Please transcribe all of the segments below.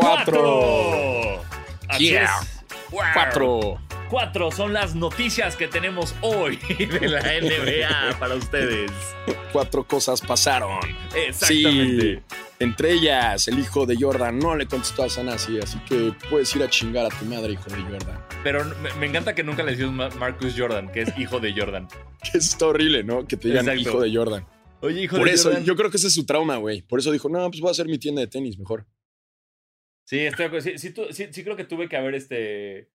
Cuatro. Así Yeah. es. Wow. Cuatro. Cuatro son las noticias que tenemos hoy de la NBA para ustedes. Cuatro cosas pasaron. Exactamente. Sí. Entre ellas, el hijo de Jordan no le contestó a Sanasi, así que puedes ir a chingar a tu madre, hijo de Jordan. Pero me, encanta que nunca le Ma- Marcus Jordan, que es hijo de Jordan. Que está horrible, ¿no? Que te digan Exacto. hijo de Jordan. Oye, hijo Por de eso, Jordan. yo creo que ese es su trauma, güey. Por eso dijo, no, pues voy a hacer mi tienda de tenis mejor. Sí, estoy, sí, sí, sí, sí creo que tuve que haber este...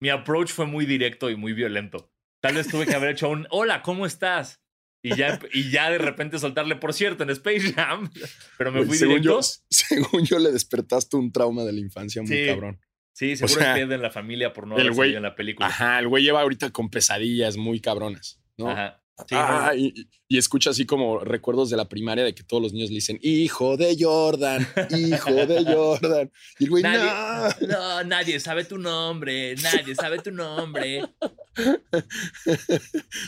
Mi approach fue muy directo y muy violento. Tal vez tuve que haber hecho un hola, ¿cómo estás? Y ya, y ya de repente soltarle, por cierto, en Space Jam. Pero me fui según, directo. yo, según yo, le despertaste un trauma de la infancia muy cabrón. Sí, seguro sea, es pedo en la familia por no haber en la película. Ajá, el güey lleva ahorita con pesadillas muy cabronas, ¿no? Ajá. Sí, Ah, no, y, y escucha así como recuerdos de la primaria de que todos los niños le dicen, hijo de Jordan, hijo de Jordan. Y el güey, no. Nadie, no, nadie sabe tu nombre, nadie sabe tu nombre.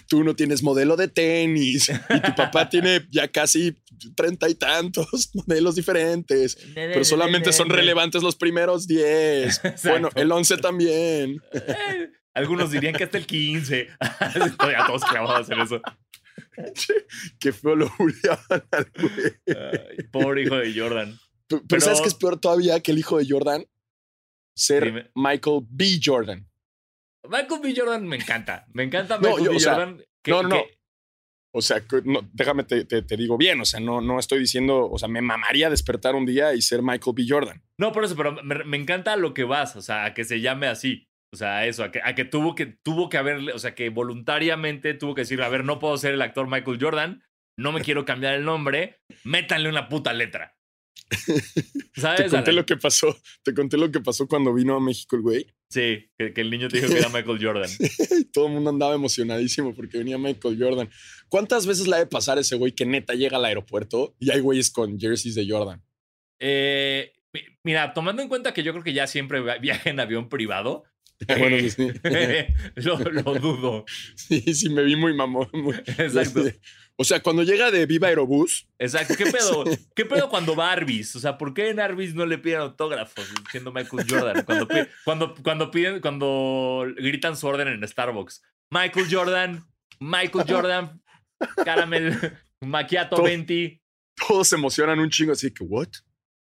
Tú no tienes modelo de tenis y tu papá tiene ya casi treinta y tantos modelos diferentes, pero solamente son relevantes los primeros diez. Bueno, el once también. Algunos dirían que hasta el 15. Todavía todos clavados en eso. Qué feo lo bulleaban al güey. Ay, pobre hijo de Jordan. Pero, Pero- ¿sabes qué es peor todavía que el hijo de Jordan? Ser Dime. Michael B. Jordan. Michael B. Jordan me encanta. Me encanta No, Michael yo, B. o sea, Jordan. que- no, no, no. que- O sea, que no, déjame te, te- te digo bien, o sea, no, no estoy diciendo, o sea, me mamaría despertar un día y ser Michael B. Jordan. No, por eso, pero me, me encanta lo que vas, o sea, a que se llame así. O sea, eso, a que, a que tuvo que tuvo que haberle, o sea, que voluntariamente tuvo que decir, a ver, no puedo ser el actor Michael Jordan, no me quiero cambiar el nombre, métanle una puta letra. ¿Sabes? Te conté lo que pasó, te conté lo que pasó cuando vino a México el güey. Sí, que, que el niño te dijo que era Michael Jordan. Todo el mundo andaba emocionadísimo porque venía Michael Jordan. ¿Cuántas veces la de pasar ese güey que neta llega al aeropuerto y hay güeyes con jerseys de Jordan? Eh, mi- mira, tomando en cuenta que yo creo que ya siempre viaja en avión privado, Bueno, eh, sí. lo, lo dudo. sí, sí, me vi muy mamón. muy- Exacto. O sea, cuando llega de Viva Aerobús, Exacto. ¿Qué pedo? ¿Qué pedo cuando va Arby's? O sea, ¿por qué en Arby's no le piden autógrafos siendo Michael Jordan? Cuando, cuando, cuando piden, cuando gritan su orden en Starbucks. Michael Jordan, Michael Jordan, caramel, macchiato Todo- 20. todos se emocionan un chingo así que, ¿what?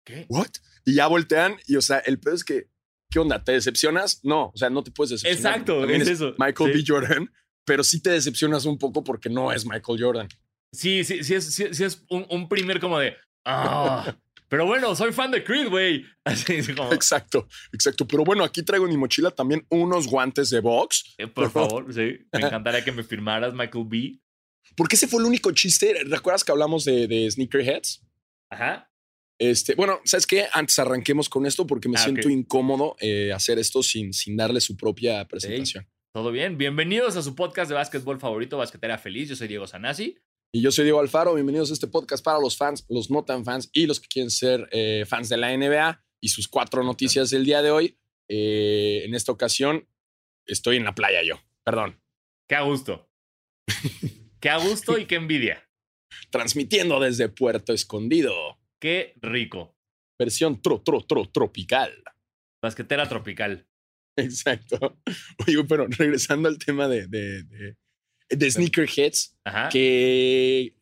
¿Qué? ¿What? Y ya voltean y, o sea, el pedo es que, ¿qué onda? ¿Te decepcionas? No, o sea, no te puedes decepcionar. Exacto, también es eso, Michael sí. B. Jordan, pero sí te decepcionas un poco porque no es Michael Jordan. Sí, sí, sí es, sí, sí es un, un primer como de. Ah, pero bueno, soy fan de Creed, güey. Como. Exacto, exacto. Pero bueno, aquí traigo en mi mochila también unos guantes de box. eh, Por favor, sí. Me encantaría que me firmaras, Michael B. Porque ese fue el único chiste. ¿Recuerdas que hablamos de, de Sneakerheads? Ajá. Este, bueno, ¿sabes qué? Antes arranquemos con esto porque me Ah, siento incómodo eh, hacer esto sin, sin darle su propia presentación. Todo bien. Bienvenidos a su podcast de básquetbol favorito, Basquetera Feliz. Yo soy Diego Sanasi. Y yo soy Diego Alfaro. Bienvenidos a este podcast para los fans, los no tan fans y los que quieren ser eh, fans de la NBA y sus cuatro noticias del día de hoy. Eh, en esta ocasión estoy en la playa yo. Perdón. Qué a gusto. Qué a gusto y qué envidia. Transmitiendo desde Puerto Escondido. Qué rico. Versión tro, tro, tro, tropical. Basquetera tropical. Exacto. Oye, pero regresando al tema de, de, de, de Sneakerheads, Ajá. que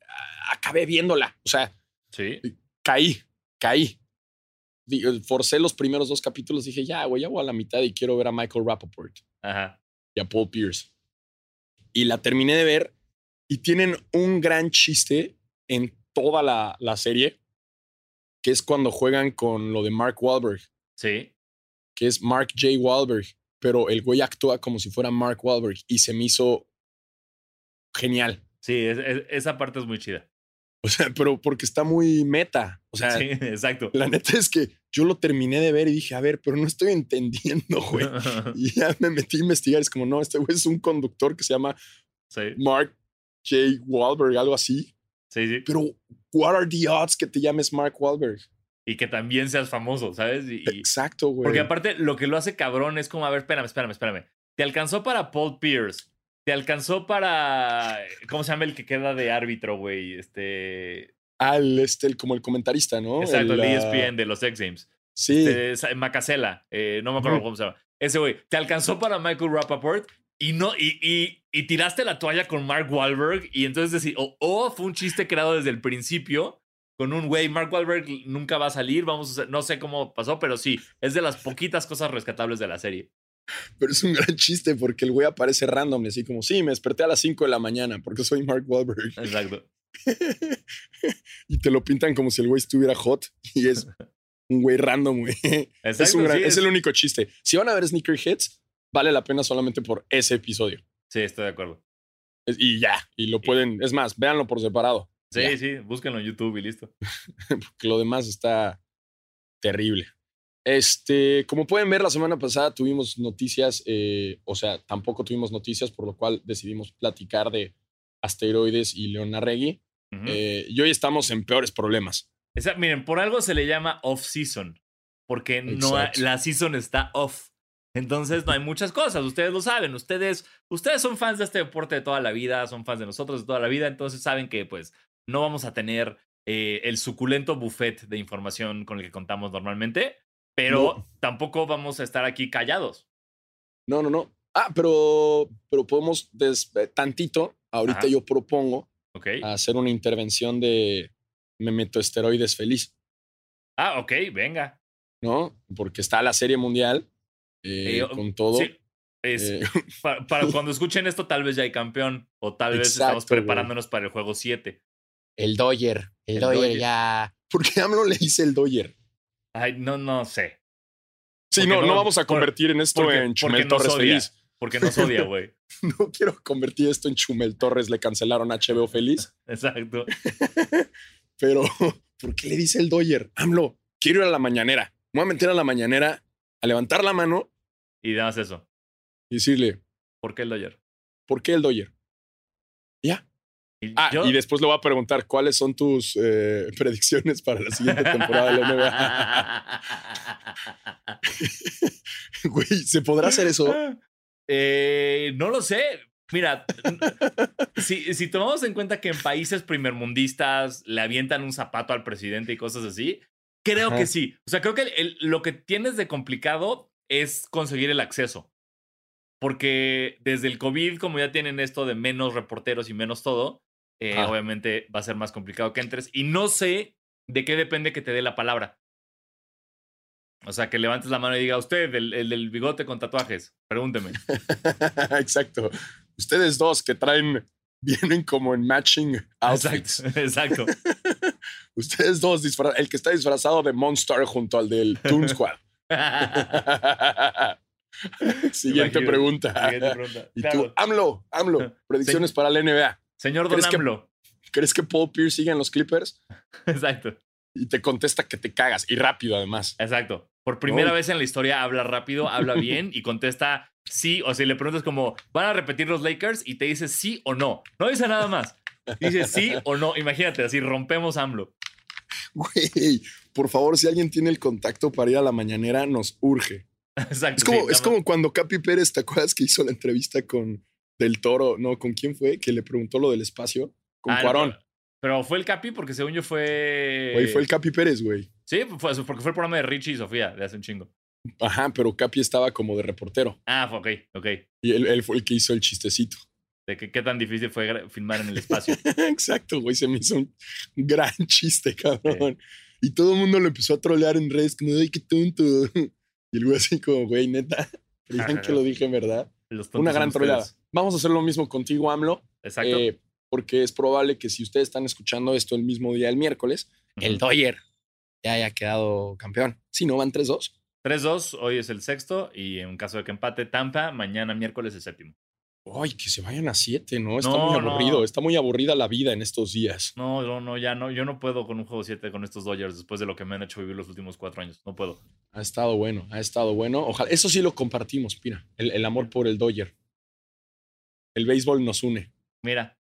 acabé viéndola. O sea, Sí. caí, caí. Digo, Forcé los primeros dos capítulos. Dije, ya, güey, ya voy a la mitad y quiero ver a Michael Rappaport Ajá. y a Paul Pierce. Y la terminé de ver y tienen un gran chiste en toda la, la serie, que es cuando juegan con lo de Mark Wahlberg, Sí. que es Mark J. Wahlberg, pero el güey actúa como si fuera Mark Wahlberg y se me hizo genial. Sí, es- es- esa parte es muy chida. O sea, pero porque está muy meta. O sea, Sí, exacto. la neta es que yo lo terminé de ver y dije, a ver, pero no estoy entendiendo, güey. Y ya me metí a investigar. Es como, no, este güey es un conductor que se llama sí, Mark J. Wahlberg, algo así. sí, sí. Pero, what are the odds que te llames Mark Wahlberg? Y que también seas famoso, ¿sabes? Y, Exacto, güey. porque aparte lo que lo hace cabrón es como, a ver, espérame, espérame, espérame. Te alcanzó para Paul Pierce. Te alcanzó para. ¿Cómo se llama el que queda de árbitro, güey? Este. Ah, el, este, el- como el comentarista, ¿no? Exacto, el, E ah, ESPN de los X Games. Sí. Este, Sa- Macasela, eh, no me acuerdo cómo se llama. Ese güey, te alcanzó para Michael Rappaport y no, y, y, y tiraste la toalla con Mark Wahlberg. Y entonces decir, o, o fue un chiste creado desde el principio con un güey, Mark Wahlberg nunca va a salir, vamos a no sé cómo pasó, pero sí, es de las poquitas cosas rescatables de la serie. Pero es un gran chiste porque el güey aparece random, así como, sí, me desperté a las 5 de la mañana porque soy Mark Wahlberg. Exacto. y te lo pintan como si el güey estuviera hot y es un güey random, güey. Exacto, es, un gran- sí, es el único chiste. Si van a ver Sneakerheads, vale la pena solamente por ese episodio. Sí, estoy de acuerdo. Y ya, y lo pueden, es más, véanlo por separado. Sí, Ya. sí, búsquenlo en YouTube y listo. porque lo demás está terrible. Este, como pueden ver, la semana pasada tuvimos noticias, eh, o sea, tampoco tuvimos noticias, por lo cual decidimos platicar de asteroides y Leonarregui. Ujú. Eh, y hoy estamos en peores problemas. Esa- miren, por algo se le llama off-season, porque no la season está off. Entonces no hay muchas cosas, ustedes lo saben, ustedes, ustedes son fans de este deporte de toda la vida, son fans de nosotros de toda la vida, entonces saben que pues no vamos a tener eh, el suculento buffet de información con el que contamos normalmente, pero No. tampoco vamos a estar aquí callados. No, no, no. Ah, pero, pero podemos des- eh, tantito. Ahorita Ajá. yo propongo hacer una intervención de me meto esteroides feliz, Ah, ok, venga. ¿no? Porque está la serie mundial eh, Eh, con todo. Sí, es, Eh, pa- para, cuando escuchen esto, tal vez ya hay campeón, o tal vez estamos güey. preparándonos para el juego 7. el Doyer. El Dodger ya. ¿Por qué AMLO le dice el Doyer? Ay, no, no sé. Sí, Porque no, no, no- vamos a por- convertir en esto porque- en Chumel Torres odia. feliz. Porque nos odia, güey. No quiero convertir esto en Chumel Torres, le cancelaron HBO feliz. Exacto. Pero, ¿por qué le dice el Doyer? AMLO, quiero ir a la mañanera. Me voy a meter a la mañanera, a levantar la mano Y nada más eso. y decirle, ¿Por qué el Dodger? ¿por qué el Doyer? Ya. Y Ah, yo- y después le voy a preguntar cuáles son tus eh, predicciones para la siguiente temporada de la NBA. Güey, ¿se podrá hacer eso? Eh, no lo sé. Mira, si, si tomamos en cuenta que en países primermundistas le avientan un zapato al presidente y cosas así, creo Ajá. que sí. O sea, creo que el- el- lo que tienes de complicado es conseguir el acceso. Porque desde el COVID, como ya tienen esto de menos reporteros y menos todo, eh, Ah. obviamente va a ser más complicado que entres. Y no sé de qué depende que te dé la palabra. O sea, que levantes la mano y diga, usted, el, el del bigote con tatuajes, pregúnteme. Exacto. Ustedes dos que traen, vienen como en matching outfits. Exacto. exacto. Ustedes dos, el que está disfrazado de Monster junto al del Toon Squad. Siguiente pregunta. Siguiente pregunta. Y tú, AMLO, AMLO, predicciones para la NBA. Señor Don ¿crees que- AMLO. ¿Crees que Paul Pierce sigue en los Clippers? Exacto. Y te contesta que te cagas. Y rápido, además. Exacto. Por primera vez en la historia habla rápido, habla bien y contesta sí. O sea, le preguntas como, ¿van a repetir los Lakers? Y te dice sí o no. No dice nada más. Dice sí o no. Imagínate, así rompemos AMLO. Güey, por favor, si alguien tiene el contacto para ir a la mañanera, nos urge. Exacto. Es como, sí, es como cuando Capi Pérez, ¿te acuerdas que hizo la entrevista con Del Toro? No, ¿con quién fue? Que le preguntó lo del espacio. Con Ah, Cuarón. pero, pero fue el Capi porque según yo fue... Güey, fue el Capi Pérez, güey. Sí, fue, porque fue el programa de Richie y Sofía de hace un chingo. Ajá, pero Capi estaba como de reportero. Ah, fue ok, ok. Y él, él fue el que hizo el chistecito. De que, qué tan difícil fue filmar en el espacio. Exacto, güey. Se me hizo un gran chiste, cabrón. Y todo el mundo lo empezó a trolear en redes, como, ay, qué tonto. Y el güey así como, güey, neta. Creían que lo dije en verdad. Una gran troleada. ustedes. Vamos a hacer lo mismo contigo, AMLO. Exacto. eh, porque es probable que si ustedes están escuchando esto el mismo día, el miércoles, el. Doyer ya haya quedado campeón. Si no, van 3-2. 3-2, hoy es el sexto y en caso de que empate Tampa, mañana miércoles el séptimo. Ay, que se vayan a siete, ¿no? Está No, muy no. aburrido. Está muy aburrida la vida en estos días. No, no, no, ya no. Yo no puedo con un juego 7 con estos Dodgers después de lo que me han hecho vivir los últimos cuatro años. No puedo. Ha estado bueno, ha estado bueno. Ojalá, eso sí lo compartimos, mira. El, el amor por el Dodger. El béisbol nos une. Mira,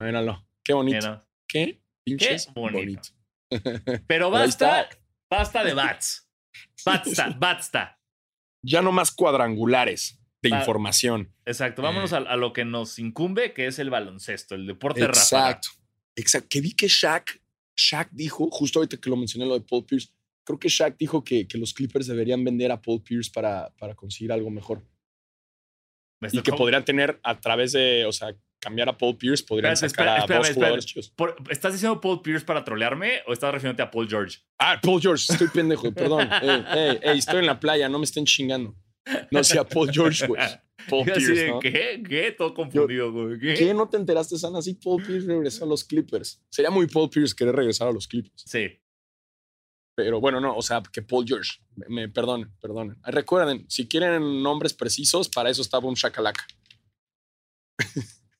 Míralo. Qué bonito. mira. Qué pinches Qué bonito. bonito. Pero basta, basta de bats. Basta, basta. Ya no más cuadrangulares de Va- información. Exacto. Vámonos a, a lo que nos incumbe, que es el baloncesto, el deporte ráfaga. Exacto. Exacto. Que vi que Shaq, Shaq dijo, justo ahorita que lo mencioné lo de Paul Pierce, creo que Shaq dijo que, que los Clippers deberían vender a Paul Pierce para, para conseguir algo mejor. Me Y que podrían tener a través de, o sea, cambiar a Paul Pierce, podrían Espérate, sacar espera- a dos jugadores chidos. Por- ¿Estás diciendo Paul Pierce para trolearme o estás refiriéndote a Paul George? Ah, Paul George, estoy pendejo, perdón. Ey, ey, ey, estoy en la playa, no me estén chingando. No sea Paul George, güey. Paul Yo así Pierce, de, ¿no? ¿Qué? ¿Qué? Todo confundido, güey. ¿Qué? ¿Qué no te enteraste, Sana? Sí, Paul Pierce regresó a los Clippers. Sería muy Paul Pierce querer regresar a los Clippers. Sí. Pero bueno, no, o sea, que Paul George. Me, me perdonen, perdonen. Recuerden, si quieren nombres precisos, para eso estaba un shakalaka.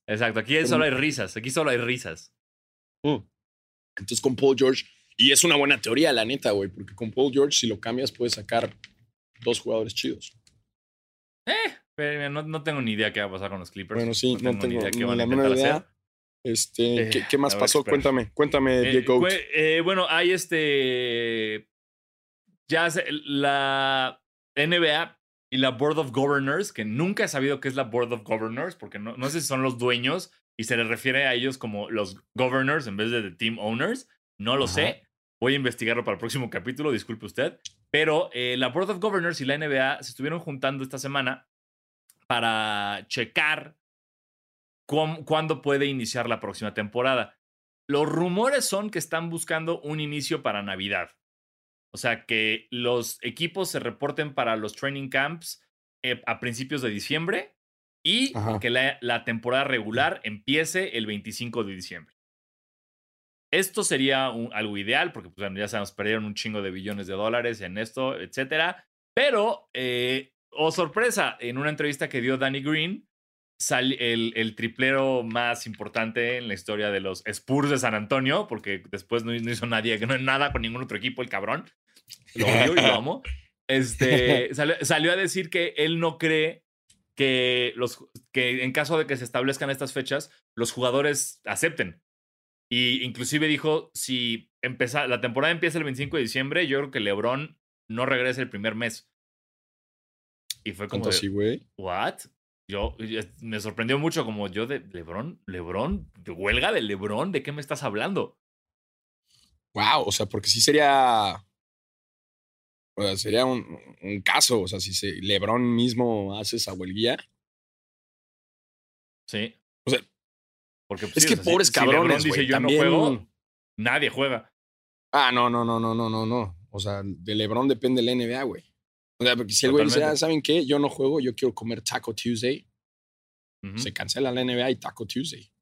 Exacto. Aquí solo hay risas. Aquí solo hay risas. Entonces con Paul George, y es una buena teoría, la neta, güey, porque con Paul George, si lo cambias, puedes sacar dos jugadores chidos. Eh, pero no, no tengo ni idea qué va a pasar con los Clippers. Bueno, sí, no tengo idea ni qué van a la intentar menor idea. hacer. Este, Eh, ¿qué, qué más ver, pasó? Cuéntame, cuéntame, Eh, Diego. eh, bueno, hay este. Ya se- la NBA y la Board of Governors, que nunca he sabido qué es la Board of Governors, porque no, no sé si son los dueños y se les refiere a ellos como los governors en vez de the team owners. No lo Ajá. sé. Voy a investigarlo para el próximo capítulo, disculpe usted. Pero eh, la Board of Governors y la NBA se estuvieron juntando esta semana para checar cuán- cuándo puede iniciar la próxima temporada. Los rumores son que están buscando un inicio para Navidad. O sea, que los equipos se reporten para los training camps eh, a principios de diciembre y Ajá. que la, la temporada regular empiece el 25 de diciembre. Esto sería un- algo ideal porque pues, ya sabemos, perdieron un chingo de billones de dólares en esto, etcétera. Pero, eh, oh sorpresa, en una entrevista que dio Danny Green, sal- el, el triplero más importante en la historia de los Spurs de San Antonio, porque después no, no hizo nadie, no nada con ningún otro equipo, el cabrón. Lo odio y lo amo. Este, salió, salió a decir que él no cree que, los, que en caso de que se establezcan estas fechas, los jugadores acepten. Y inclusive dijo, si empeza, la temporada empieza el 25 de diciembre, yo creo que LeBron no regresa el primer mes. Y fue como, ¿Cuánto de, así, güey? ¿what? Yo, yo- me sorprendió mucho como yo de LeBron, LeBron, ¿de huelga de LeBron? ¿De qué me estás hablando? Wow, o sea, porque sí sería. O sea, sería un, un caso. O sea, si se, LeBron mismo hace esa huelguía. Sí. Porque pues, es sí, que o sea, si- pobres si cabrones, dice güey. yo También. no juego, nadie juega. Ah, no, no, no, no, no, no, no. O sea, de LeBron depende la NBA, güey. O sea, porque si el güey dice, ah, ¿saben qué? Yo no juego, yo quiero comer Taco Tuesday. Se cancela la NBA y Taco Tuesday.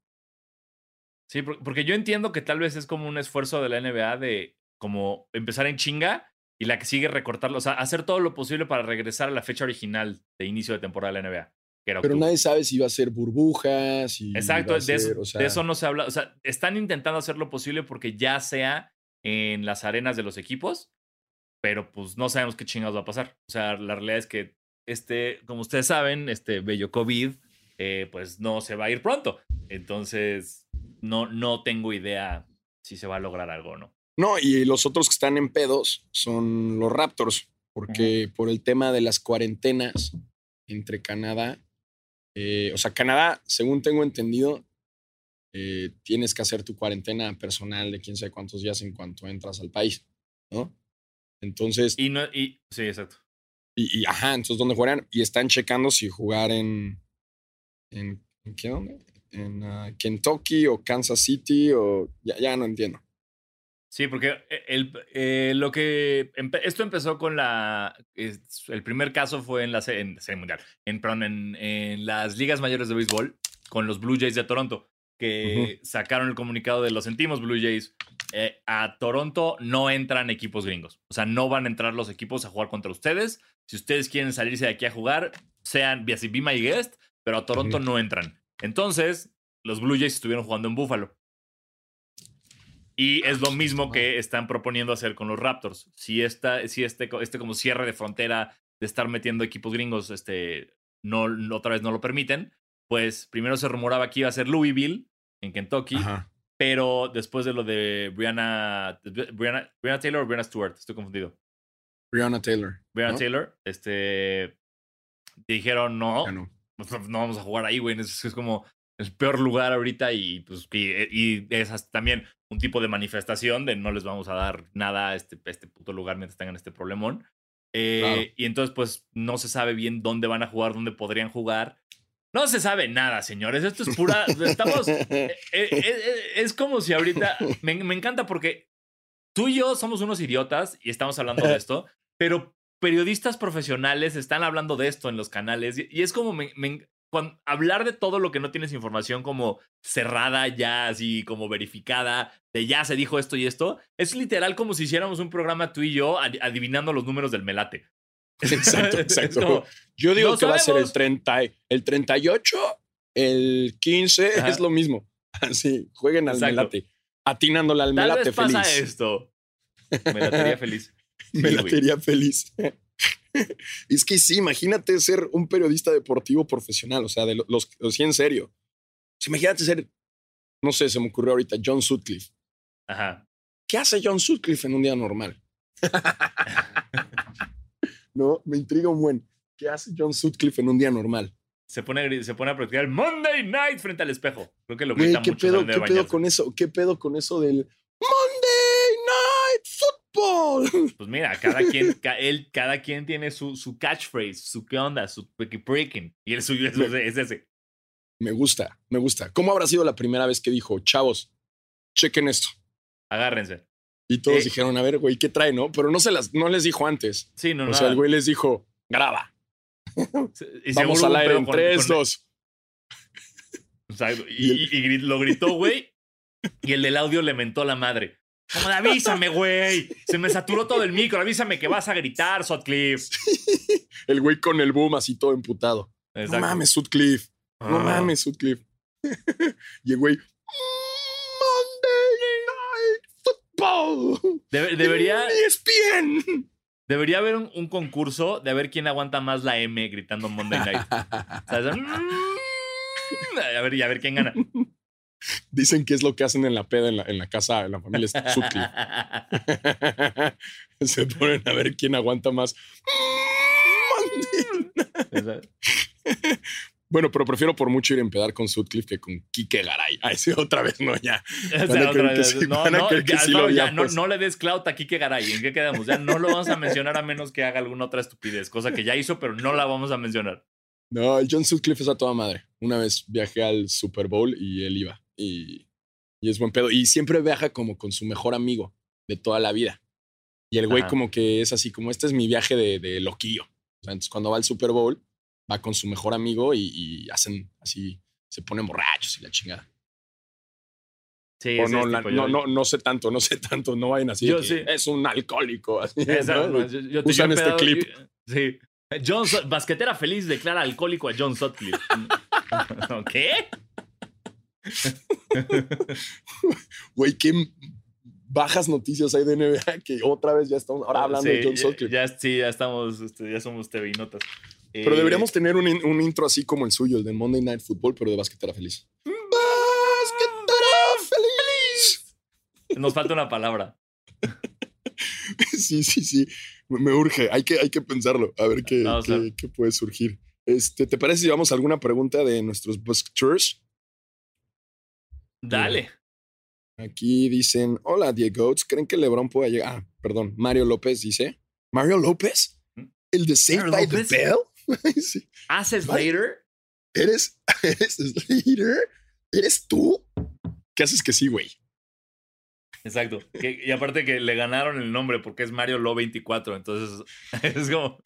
Sí, por- porque yo entiendo que tal vez es como un esfuerzo de la NBA de como empezar en chinga y la que sigue recortarlo, o sea, hacer todo lo posible para regresar a la fecha original de inicio de temporada de la NBA. Pero octubre. nadie sabe si va a ser burbujas. Si Exacto, de eso, ser, o sea, de eso no se habla. O sea, están intentando hacer lo posible porque ya sea en las arenas de los equipos, pero pues no sabemos qué chingados va a pasar. O sea, la realidad es que este, como ustedes saben, este bello COVID, eh, pues no se va a ir pronto. Entonces, no, no tengo idea si se va a lograr algo o no. No, y los otros que están en pedos son los Raptors, porque por el tema de las cuarentenas entre Canadá, eh, o sea, Canadá, según tengo entendido, eh, tienes que hacer tu cuarentena personal de quién sabe cuántos días en cuanto entras al país, ¿no? Entonces, y, Y no, y sí, exacto. y, ajá, entonces, ¿dónde juegan? Y están checando si jugar en, en, ¿en qué dónde? En ah, Kentucky o Kansas City o ya, ya no entiendo. Sí, porque el, eh, lo que empe- esto empezó con la es- el primer caso fue en la en Serie mundial, en, perdón, en, en las ligas mayores de béisbol con los Blue Jays de Toronto que sacaron el comunicado de lo sentimos Blue Jays eh, a Toronto no entran equipos gringos, o sea no van a entrar los equipos a jugar contra ustedes. Si ustedes quieren salirse de aquí a jugar, sean be my guest, pero a Toronto no entran. Entonces, los Blue Jays estuvieron jugando en Buffalo. Y es lo mismo que están proponiendo hacer con los Raptors. Si, esta, si este, este como cierre de frontera de estar metiendo equipos gringos, este, no, no- otra vez no lo permiten, pues primero se rumoraba que iba a ser Louisville, en Kentucky, Ajá. pero después de lo de Brianna, Brianna, Brianna Taylor o Brianna Stewart, estoy confundido. Breonna Taylor. Brianna ¿no? Taylor, este, dijeron no, no. no vamos a jugar ahí, güey. Es, es como el peor lugar ahorita y pues y, y es también un tipo de manifestación de no les vamos a dar nada a este, a este puto lugar mientras tengan este problemón. Eh, Claro. Y entonces pues no se sabe bien dónde van a jugar, dónde podrían jugar. No se sabe nada, señores. Esto es pura... Estamos... eh, eh, eh, es como si ahorita... Me, me encanta porque tú y yo somos unos idiotas y estamos hablando de esto, pero periodistas profesionales están hablando de esto en los canales y, y es como me- me- cuan- hablar de todo lo que no tienes información como cerrada ya, así como verificada, de ya se dijo esto y esto, es literal como si hiciéramos un programa tú y yo ad- adivinando los números del melate. Exacto, exacto. como, Yo digo No que va a ser el sabemos. 30, y- el 38, el 15, Ajá. es lo mismo. Así, jueguen al Exacto. melate. Atinándole al Tal melate vez pasa feliz. esto. Melatería feliz. Sí, güey. Melatería feliz. es que sí, imagínate ser un periodista deportivo profesional, o sea, de lo- los, los sí en serio. O sea, imagínate ser, no sé, se me ocurrió ahorita, John Sutcliffe. Ajá. ¿Qué hace John Sutcliffe en un día normal? no, me intriga un buen. ¿Qué hace John Sutcliffe en un día normal? Se pone, se pone a practicar Monday Night frente al espejo. Creo que lo grita ¿qué mucho pedo, qué pedo con eso? ¿Qué pedo con eso del Pues mira, cada quien, ca- él, cada quien tiene su, su catchphrase, su qué onda, su breaking. Y el suyo es, ese. Me gusta, me gusta. ¿Cómo habrá sido la primera vez que dijo, chavos, chequen esto? Agárrense. Y todos Eh. dijeron, a ver, güey, ¿qué trae, no? Pero no, se las, no les dijo antes. Sí, no, o sea, el güey les dijo, graba. Vamos al aire en 3, 2. Exacto. Y Y, y- y lo gritó, güey. Y el del audio le mentó la madre. Como de avísame, güey. Se me saturó todo el micro. Avísame que vas a gritar, Sutcliffe. El güey con el boom así todo emputado. Exacto. No mames, Sutcliffe. No Ah. mames, Sutcliffe. y el güey, Monday Night Football. Debe- debería, ESPN. debería haber un, un concurso de a ver quién aguanta más la M gritando Monday Night. O sea, mm, a ver, y a ver quién gana. Dicen que es lo que hacen en la peda en la, en la casa, en la familia Sutcliffe. Se ponen a ver quién aguanta más. Bueno, pero prefiero por mucho ir a empedar con Sutcliffe que con Kike Garay. Ay, sí, otra vez no, ya. No le des clout a Kike Garay. ¿En qué quedamos? Ya no lo vamos a mencionar a menos que haga alguna otra estupidez, cosa que ya hizo, pero no la vamos a mencionar. No, el John Sutcliffe es a toda madre. Una vez viajé al Super Bowl y él iba. Y, y es buen pedo. Y siempre viaja como con su mejor amigo de toda la vida. Y el güey Ajá. como que es así, como este es mi viaje de, de loquillo. O sea, entonces cuando va al Super Bowl, va con su mejor amigo y, y hacen así, se ponen borrachos y la chingada. Sí, O no, la- no, no, no sé tanto, no sé tanto, no vayan así. Yo sí. Es un alcohólico. Así, ¿no? yo- yo te- Usan este clip. Sí. John Basquetera feliz declara alcohólico a John Sutcliffe. ¿Qué? Güey, qué bajas noticias hay de NBA que otra vez ya estamos ahora hablando Sí, de John ya- Sutcliffe. Ya, sí, ya estamos, este, ya somos TV notas. Pero Eh, deberíamos tener un, in- un intro así como el suyo, el de Monday Night Football, pero de basquetera feliz. ¡Basquetera feliz! Nos falta una palabra. Sí, sí, sí. Me urge. Hay que, hay que pensarlo. A ver qué, qué puede surgir. Este, ¿Te parece si vamos a alguna pregunta de nuestros buskers? Dale. Aquí dicen, hola Diego, ¿creen que LeBron pueda llegar? Ah, perdón, Mario López dice. ¿Mario López? ¿El de Saved ¿Mario by López? the Bell? Sí. Haces Vale. later. ¿Eres, eres Slater? ¿Eres tú? ¿Qué haces que sí, güey? Exacto. Que- y aparte que le ganaron el nombre porque es Mario Lo 24. Entonces es como.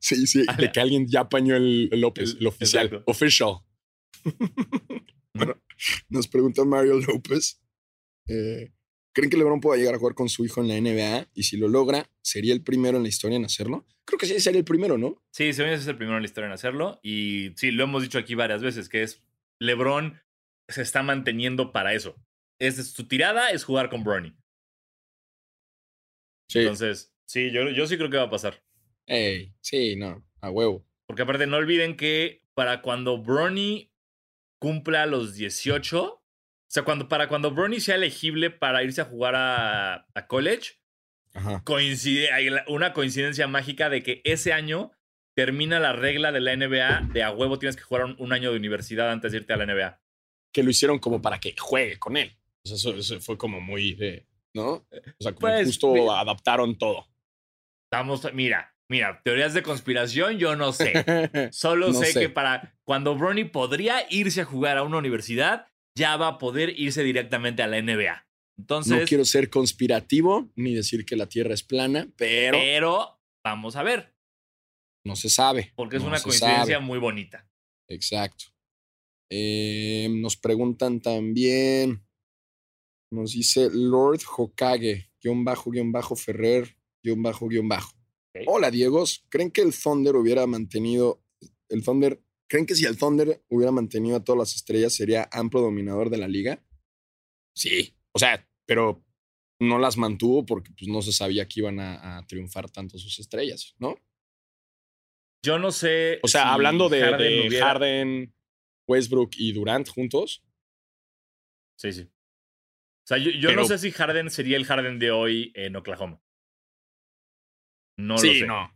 Sí, sí, Ah, de que alguien ya apañó el, el López, El- el, oficial. exacto. Official. bueno, nos pregunta Mario López. eh, ¿Creen que LeBron pueda llegar a jugar con su hijo en la NBA? Y si lo logra, ¿sería el primero en la historia en hacerlo? Creo que sí sería el primero, ¿no? Sí, según es el primero en la historia en hacerlo. Y sí, lo hemos dicho aquí varias veces, que es LeBron se está manteniendo para eso. Es su tirada es jugar con Bronny. Sí. Entonces, sí, yo, yo sí creo que va a pasar. Ey, sí, no, a huevo. Porque aparte, no olviden que para cuando Bronny cumpla los 18, o sea, cuando, para cuando Bronny sea elegible para irse a jugar a, a college, Ajá. coincide, hay una coincidencia mágica de que ese año termina la regla de la NBA de a huevo tienes que jugar un, un año de universidad antes de irte a la NBA. Que lo hicieron como para que juegue con él. O sea, eso, eso fue como muy de, ¿no? O sea, como Pues, justo adaptaron todo. Estamos, mira, mira, teorías de conspiración, yo no sé. Solo No sé, sé. que para cuando Bronny podría irse a jugar a una universidad, ya va a poder irse directamente a la NBA. Entonces, no quiero ser conspirativo ni decir que la Tierra es plana, pero pero vamos a ver, no se sabe. porque es No una coincidencia sabe. muy bonita. Exacto. Eh, nos preguntan también, nos dice Lord Hokage, guion bajo, guion bajo, Ferrer, guion bajo, guion bajo. Hola, Diegos. ¿Creen que el Thunder hubiera mantenido, el Thunder, creen que si el Thunder hubiera mantenido a todas las estrellas sería amplio dominador de la liga? Sí, o sea, pero no las mantuvo porque pues, no se sabía que iban a, a triunfar tanto sus estrellas, ¿no? Yo no sé. O sea, si hablando de, Harden de hubiera- Harden, Westbrook y Durant juntos, Sí, sí. O sea, yo, yo no sé si Harden sería el Harden de hoy en Oklahoma. No lo sí, sé. no.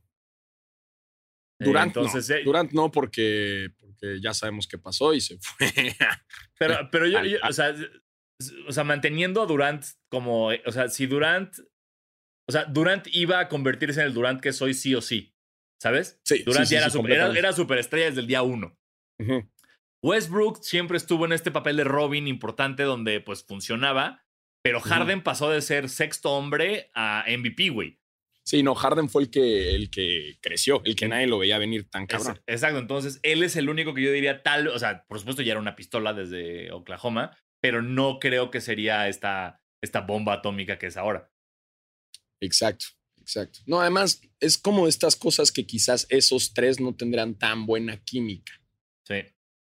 Durant entonces, no. eh, Durant no porque, porque ya sabemos qué pasó y se fue. Pero, pero yo, o, sea, o sea, manteniendo a Durant como, eh, o sea, si Durant, o sea, Durant iba a convertirse en el Durant que soy sí o sí, ¿sabes? Sí, Durant sí, ya sí, era, sí, super- era, completamente. era superestrella desde el día uno. Westbrook siempre estuvo en este papel de Robin importante donde pues funcionaba, pero. Harden pasó de ser sexto hombre a MVP, güey. Sí, no, Harden fue el que, el que creció, el que nadie lo veía venir tan cabrón. Exacto, entonces él es el único que yo diría tal, o sea, por supuesto ya era una pistola desde Oklahoma, pero no creo que sería esta, esta bomba atómica que es ahora. Exacto, exacto. No, además, es como estas cosas que quizás esos tres no tendrán tan buena química. Sí,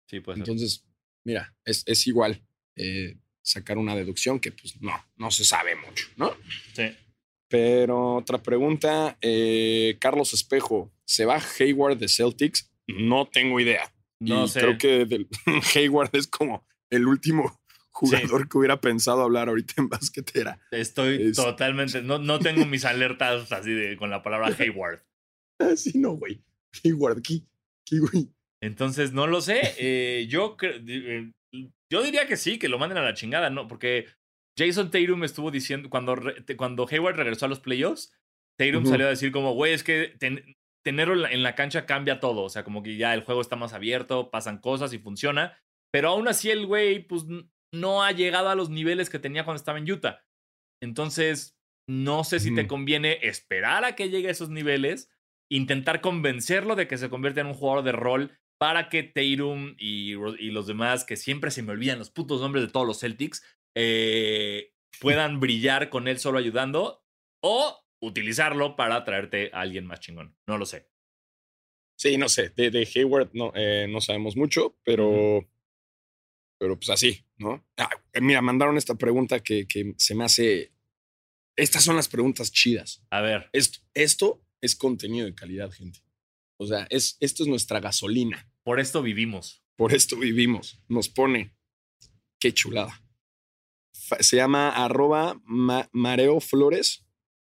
sí, pues. Entonces, mira, es, es igual eh, sacar una deducción que pues no, no se sabe mucho, ¿no? sí. Pero otra pregunta, eh, Carlos Espejo, ¿se va Hayward de Celtics? No tengo idea. No Y sé. Creo que del- Hayward es como el último jugador que hubiera pensado hablar ahorita en basquetera. Estoy Es- totalmente. No, no tengo mis alertas así de con la palabra Hayward. Así no, güey. Hayward, ¿qué? ¿Qué, güey? Entonces, no lo sé. Eh, yo, eh, yo diría que sí, que lo manden a la chingada, ¿no? Porque Jason Tatum estuvo diciendo, cuando, cuando Hayward regresó a los playoffs, Tatum salió a decir como, güey, es que ten- tenerlo en la, cancha cambia todo. O sea, como que ya el juego está más abierto, pasan cosas y funciona. Pero aún así el güey, pues, no ha llegado a los niveles que tenía cuando estaba en Utah. Entonces, no sé si te conviene esperar a que llegue a esos niveles, intentar convencerlo de que se convierta en un jugador de rol para que Tatum y, y los demás, que siempre se me olvidan los putos nombres de todos los Celtics, eh, puedan brillar con él solo ayudando o utilizarlo para traerte a alguien más chingón. No lo sé. Sí, no sé. De, de Hayward no, eh, no sabemos mucho, pero. Pero pues así, ¿no? Ah, mira, mandaron esta pregunta que, que se me hace. Estas son las preguntas chidas. A ver, Esto, esto es contenido de calidad, gente. O sea, es, esto es nuestra gasolina. por esto vivimos. Por esto vivimos. Nos pone. Qué chulada. Se llama arroba ma- Mareo Flores.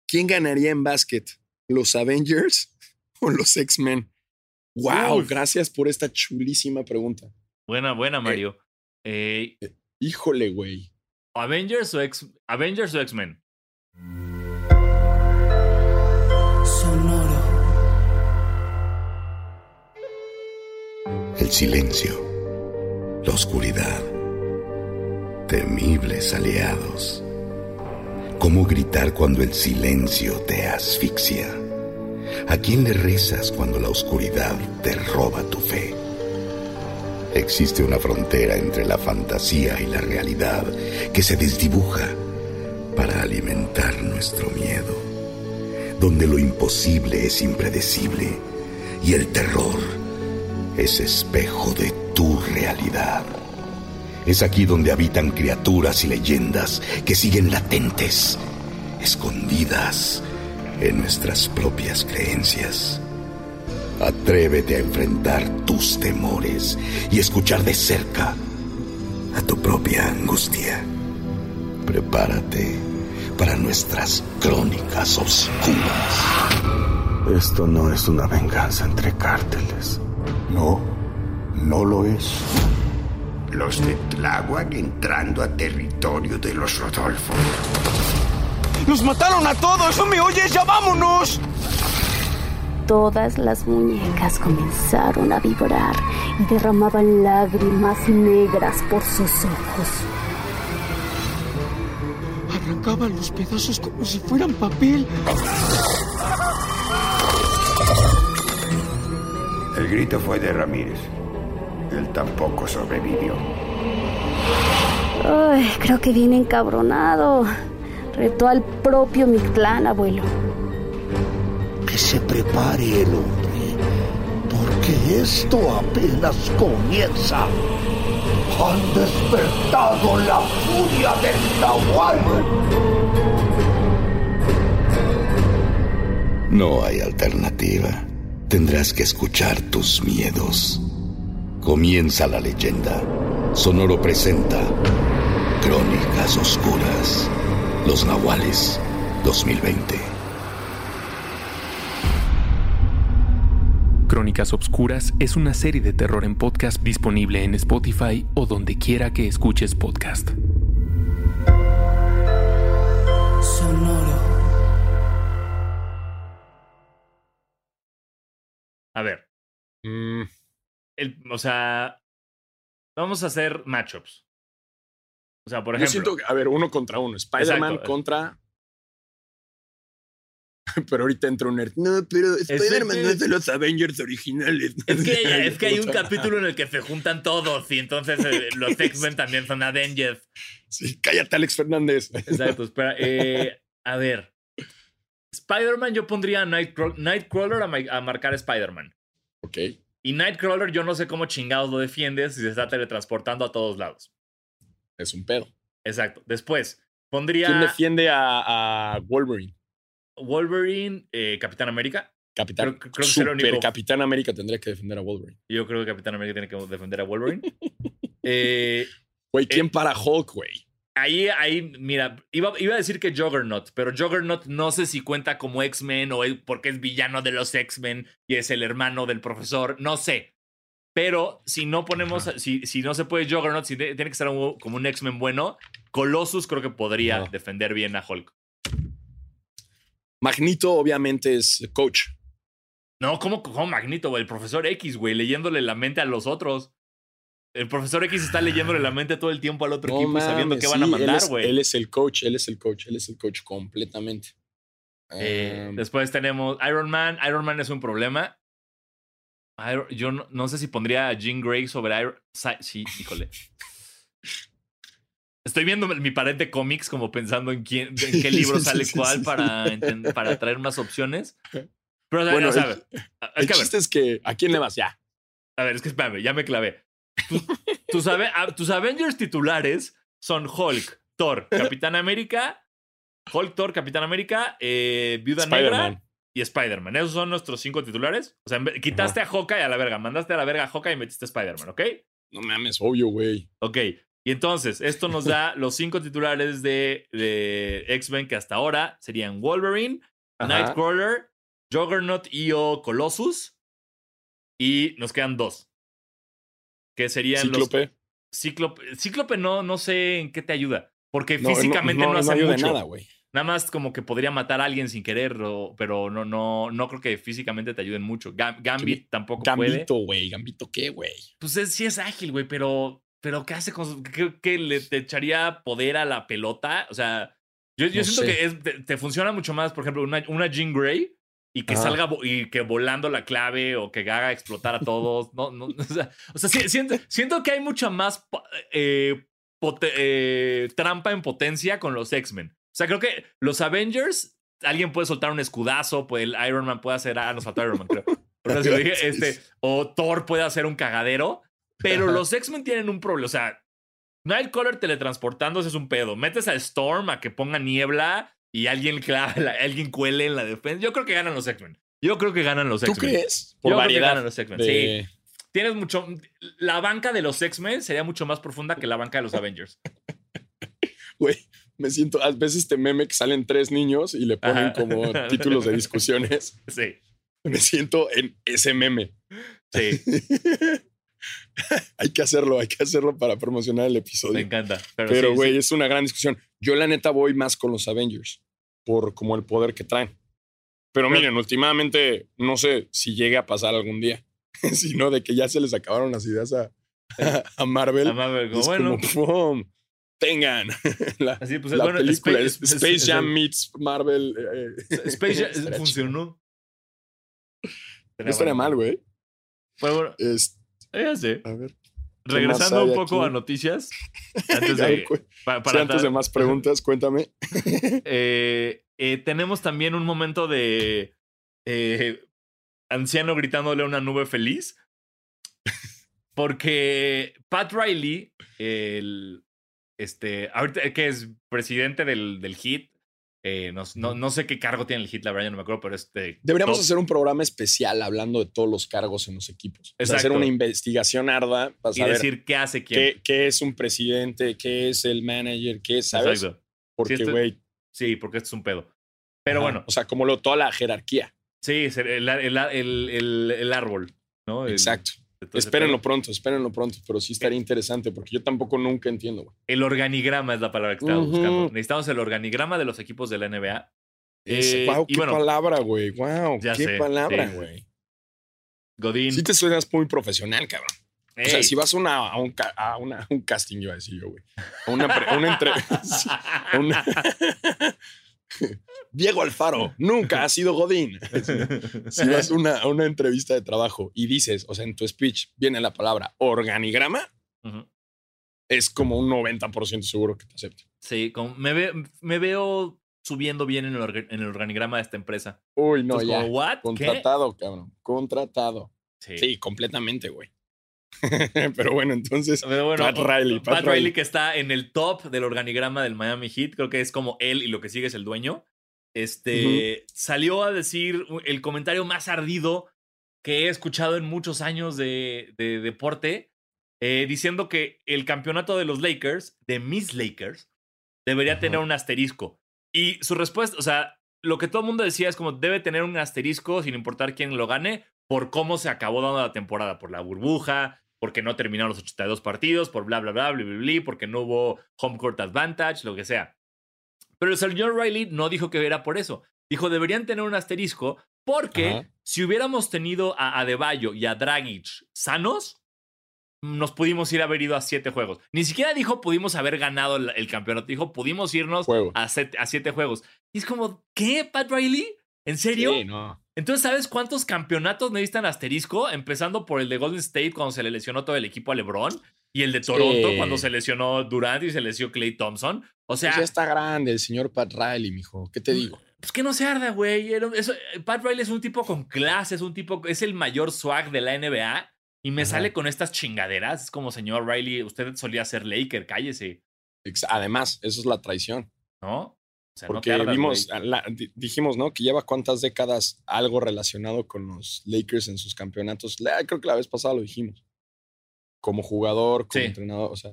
¿Quién ganaría en básquet? ¿Los Avengers o los X-Men? Wow, Uf. gracias por esta chulísima pregunta. Buena, buena, Mario. Eh, Híjole, güey. Avengers o X Avengers o X-Men. Sonoro. El silencio, la oscuridad, temibles aliados. ¿Cómo gritar cuando el silencio te asfixia? ¿A quién le rezas cuando la oscuridad te roba tu fe? Existe una frontera entre la fantasía y la realidad que se desdibuja para alimentar nuestro miedo, donde lo imposible es impredecible y el terror es espejo de tu realidad. Es aquí donde habitan criaturas y leyendas que siguen latentes, escondidas en nuestras propias creencias. Atrévete a enfrentar tus temores y escuchar de cerca a tu propia angustia. Prepárate para nuestras crónicas oscuras. Esto no es una venganza entre cárteles. No, no lo es. Los de Tláhuac entrando a territorio de los Rodolfos. ¡Nos mataron a todos! ¡No me oyes! ¡Ya vámonos! Todas las muñecas comenzaron a vibrar y derramaban lágrimas negras por sus ojos. Arrancaban los pedazos como si fueran papel. El grito fue de Ramírez. Él tampoco sobrevivió. Ay, creo que viene encabronado. Retó al propio Mictlán, abuelo. Que se prepare el hombre, porque esto apenas comienza. Han despertado la furia del Nahual. No hay alternativa. Tendrás que escuchar tus miedos. Comienza la leyenda. Sonoro presenta Crónicas Oscuras. Los Nahuales 2020. Crónicas Obscuras es una serie de terror en podcast disponible en Spotify o donde quiera que escuches podcast. El- o sea, vamos a hacer matchups. O sea, por yo ejemplo. siento que, a ver, uno contra uno. Spider-Man contra. pero ahorita entra un nerd. No, pero Spider-Man no es de los Avengers originales. Es que, es que hay un capítulo en el que se juntan todos y entonces eh, los X-Men también son Avengers. Sí, cállate, Alex Fernández. Exacto, espera. eh, a ver. Spider-Man yo pondría a Nightcraw- Nightcrawler a marcar a Spider-Man. ok. Y Nightcrawler yo no sé cómo chingados lo defiendes si se está teletransportando a todos lados. Es un pedo. Exacto. Después, pondría ¿Quién defiende a, a Wolverine? Wolverine, eh, Capitán América. Capitán. Creo- creo que Super único- Capitán América tendría que defender a Wolverine. Yo creo que Capitán América tiene que defender a Wolverine. Eh, Güey, ¿quién para Hulk, güey? Ahí, ahí, mira, iba, iba a decir que Juggernaut, pero Juggernaut no sé si cuenta como X-Men o porque es villano de los X-Men y es el hermano del profesor, no sé. Pero si no ponemos, si, si no se puede Juggernaut, si tiene que ser un- como un X-Men bueno, Colossus creo que podría No. defender bien a Hulk. Magneto, obviamente, es coach. No, ¿cómo, cómo Magneto, güey? El profesor X, güey, leyéndole la mente a los otros. El profesor X está leyéndole la mente todo el tiempo al otro No equipo y sabiendo qué van a mandar, güey. Él es el coach, él es el coach, él es el coach completamente. Eh, Um, después tenemos Iron Man. Iron Man es un problema. Iron- yo no, no sé si pondría a Jean Grey sobre Iron Sí, híjole. Estoy viendo mi pared de cómics como pensando en, quién, en qué libro sale cuál para, para traer unas opciones. Pero, o sea, Bueno, o el- es el que, a ver, chiste es que, ¿a quién le vas? Ya. a ver, es que espérame, ya me clavé. Tus, tus ave- a- tus Avengers titulares son Hulk, Thor, Capitán América, Hulk, Thor, Capitán América, eh, Viuda Negra y Spider-Man. Esos son nuestros cinco titulares. O sea, quitaste a Hawkeye a la verga, mandaste a la verga a Hawkeye y metiste a Spider-Man, ¿ok? No mames, obvio, güey. Ok. Y entonces, esto nos da los cinco titulares de, de X-Men que hasta ahora serían Wolverine, Ajá. Nightcrawler, Juggernaut y o Colossus. Y nos quedan dos. Que serían los Cíclope. Cíclope. No, no sé en qué te ayuda. Porque No, físicamente no, hace ayuda mucho. nada, güey. Nada más como que podría matar a alguien sin querer, pero no, no, no creo que físicamente te ayuden mucho. Gam- Gambit tampoco puede. Gambito, güey. Gambito, ¿qué, güey? Pues es- sí es ágil, güey, pero, pero ¿qué hace con ¿Qué, qué le te echaría poder a la pelota? O sea, yo, yo No siento sé. que es- te, te funciona mucho más, por ejemplo, una, una Jean Grey y que salga y que volando la clave o que haga explotar a todos. no, no, o sea, o siento, siento que hay mucha más eh, eh, trampa en potencia con los X-Men. sea, creo que los Avengers, alguien puede soltar un escudazo, pues el Iron Man puede hacer. Ah, nos faltó Iron Man, creo. Dije, este, o Thor puede hacer un cagadero, pero los X-Men tienen un problema. O sea, Nightcrawler teletransportándose es un pedo. Metes a Storm a que ponga niebla y alguien, clava- alguien cuele en la defensa. Yo creo que ganan los X-Men. Yo creo que ganan los ¿Tú X-Men. crees? Yo creo que variedad ganan los X-Men. de- Sí. Tienes mucho. La banca de los X-Men sería mucho más profunda que la banca de los Avengers. Güey, me siento, a veces este meme que salen tres niños y le ponen Ajá. como títulos de discusiones. Sí, Me siento en ese meme. sí, hay que hacerlo, hay que hacerlo para promocionar el me episodio. encanta. Pero, sí, güey, sí. es una gran discusión. Yo, la neta, voy más con los Avengers por como el poder que traen. Pero miren, últimamente, no sé si llegue a pasar algún día, sino de que ya se les acabaron las ideas a, a Marvel. A Marvel, Es bueno, como, ¡pum! tengan la, así pues la bueno, película Space, Space, Jam meets Marvel. eh, eh. Space Jam funcionó. No estaría mal, güey. Bueno. Es- Eh, ya sé. a ver. Regresando un poco aquí? a noticias. Antes de, sí, antes de más preguntas, cuéntame. Eh, eh, tenemos también un momento de eh, anciano gritándole a una nube feliz. Porque Pat Riley, el, este, ahorita que es presidente del, del HIT, eh, no, no, no sé qué cargo tiene el HIT, la verdad, ya no me acuerdo, pero este. Deberíamos top- hacer un programa especial hablando de todos los cargos en los equipos. O sea, hacer una investigación ardua para y saber decir qué hace quién. qué, qué es un presidente, qué es el manager, qué es, ¿sabes? Exacto. Porque, güey. Sí, porque esto es un pedo. Pero ajá, bueno, O sea, como lo, toda la jerarquía. sí, el, el, el, el- árbol, ¿no? Exacto. Ese Espérenlo pedo. pronto, espérenlo pronto, pero sí estaría interesante porque yo tampoco nunca entiendo. El organigrama es la palabra que estaba buscando. Necesitamos el organigrama de los equipos de la NBA. Eh, wow, y qué bueno, palabra, güey. Wow, qué sé, palabra, sí. güey. Godín. Sí te suenas muy profesional, cabrón. O sea, si vas a, una, a, un, a una- un casting, yo a decir yo, güey. A una, pre- una entre- sí, a una- Diego Alfaro, nunca ha sido Godín. Si vas a una, entrevista de trabajo y dices, o sea, en tu speech viene la palabra organigrama, es como un 90% seguro que te acepte. Sí, como me, ve- me veo subiendo bien en el, orga- en el organigrama de esta empresa. Uy, no, Entonces, ya. como, ¿what? ¿Qué? Contratado, cabrón. Contratado. Sí. Sí, completamente, güey. Pero bueno, entonces, Pero bueno, Pat Riley, Pat, Pat Riley. Riley. que está en el top del organigrama del Miami Heat, creo que es como él y lo que sigue es el dueño. Este salió a decir el comentario más ardido que he escuchado en muchos años de, de deporte, eh, diciendo que el campeonato de los Lakers, de mis Lakers, debería tener un asterisco. Y su respuesta, o sea, lo que todo el mundo decía es como debe tener un asterisco sin importar quién lo gane por cómo se acabó dando la temporada, por la burbuja, porque no terminaron los 82 partidos, por bla, bla, bla, bla, bla, bla, porque no hubo home court advantage, lo que sea. Pero el señor Riley no dijo que era por eso. Dijo, deberían tener un asterisco porque Ajá. si hubiéramos tenido a Adebayo y a Dragic sanos, nos pudimos ir a haber ido a siete juegos. Ni siquiera dijo pudimos haber ganado el, el campeonato. Dijo pudimos irnos Juego. a, set- a siete juegos. Y es como, ¿qué, Pat Riley? ¿En serio? Sí, no. Entonces, ¿sabes cuántos campeonatos necesitan asterisco? Empezando por el de Golden State cuando se le lesionó todo el equipo a LeBron y el de Toronto Sí. cuando se lesionó Durant y se lesionó Clay Thompson. O sea, Pues ya está grande el señor Pat Riley, mijo. ¿Qué te digo? pues que no se arda, güey. Pat Riley es un tipo con clase, es un tipo, es el mayor swag de la NBA y me Ajá. sale con estas chingaderas. Es como, señor Riley, usted solía ser Laker, cállese, Además, eso es la traición. ¿no? O sea, no Porque ardas, vimos, güey. la- di- dijimos, ¿no? Que lleva cuántas décadas algo relacionado con los Lakers en sus campeonatos. La- creo que la vez pasada lo dijimos. Como jugador, como Sí. entrenador, o sea.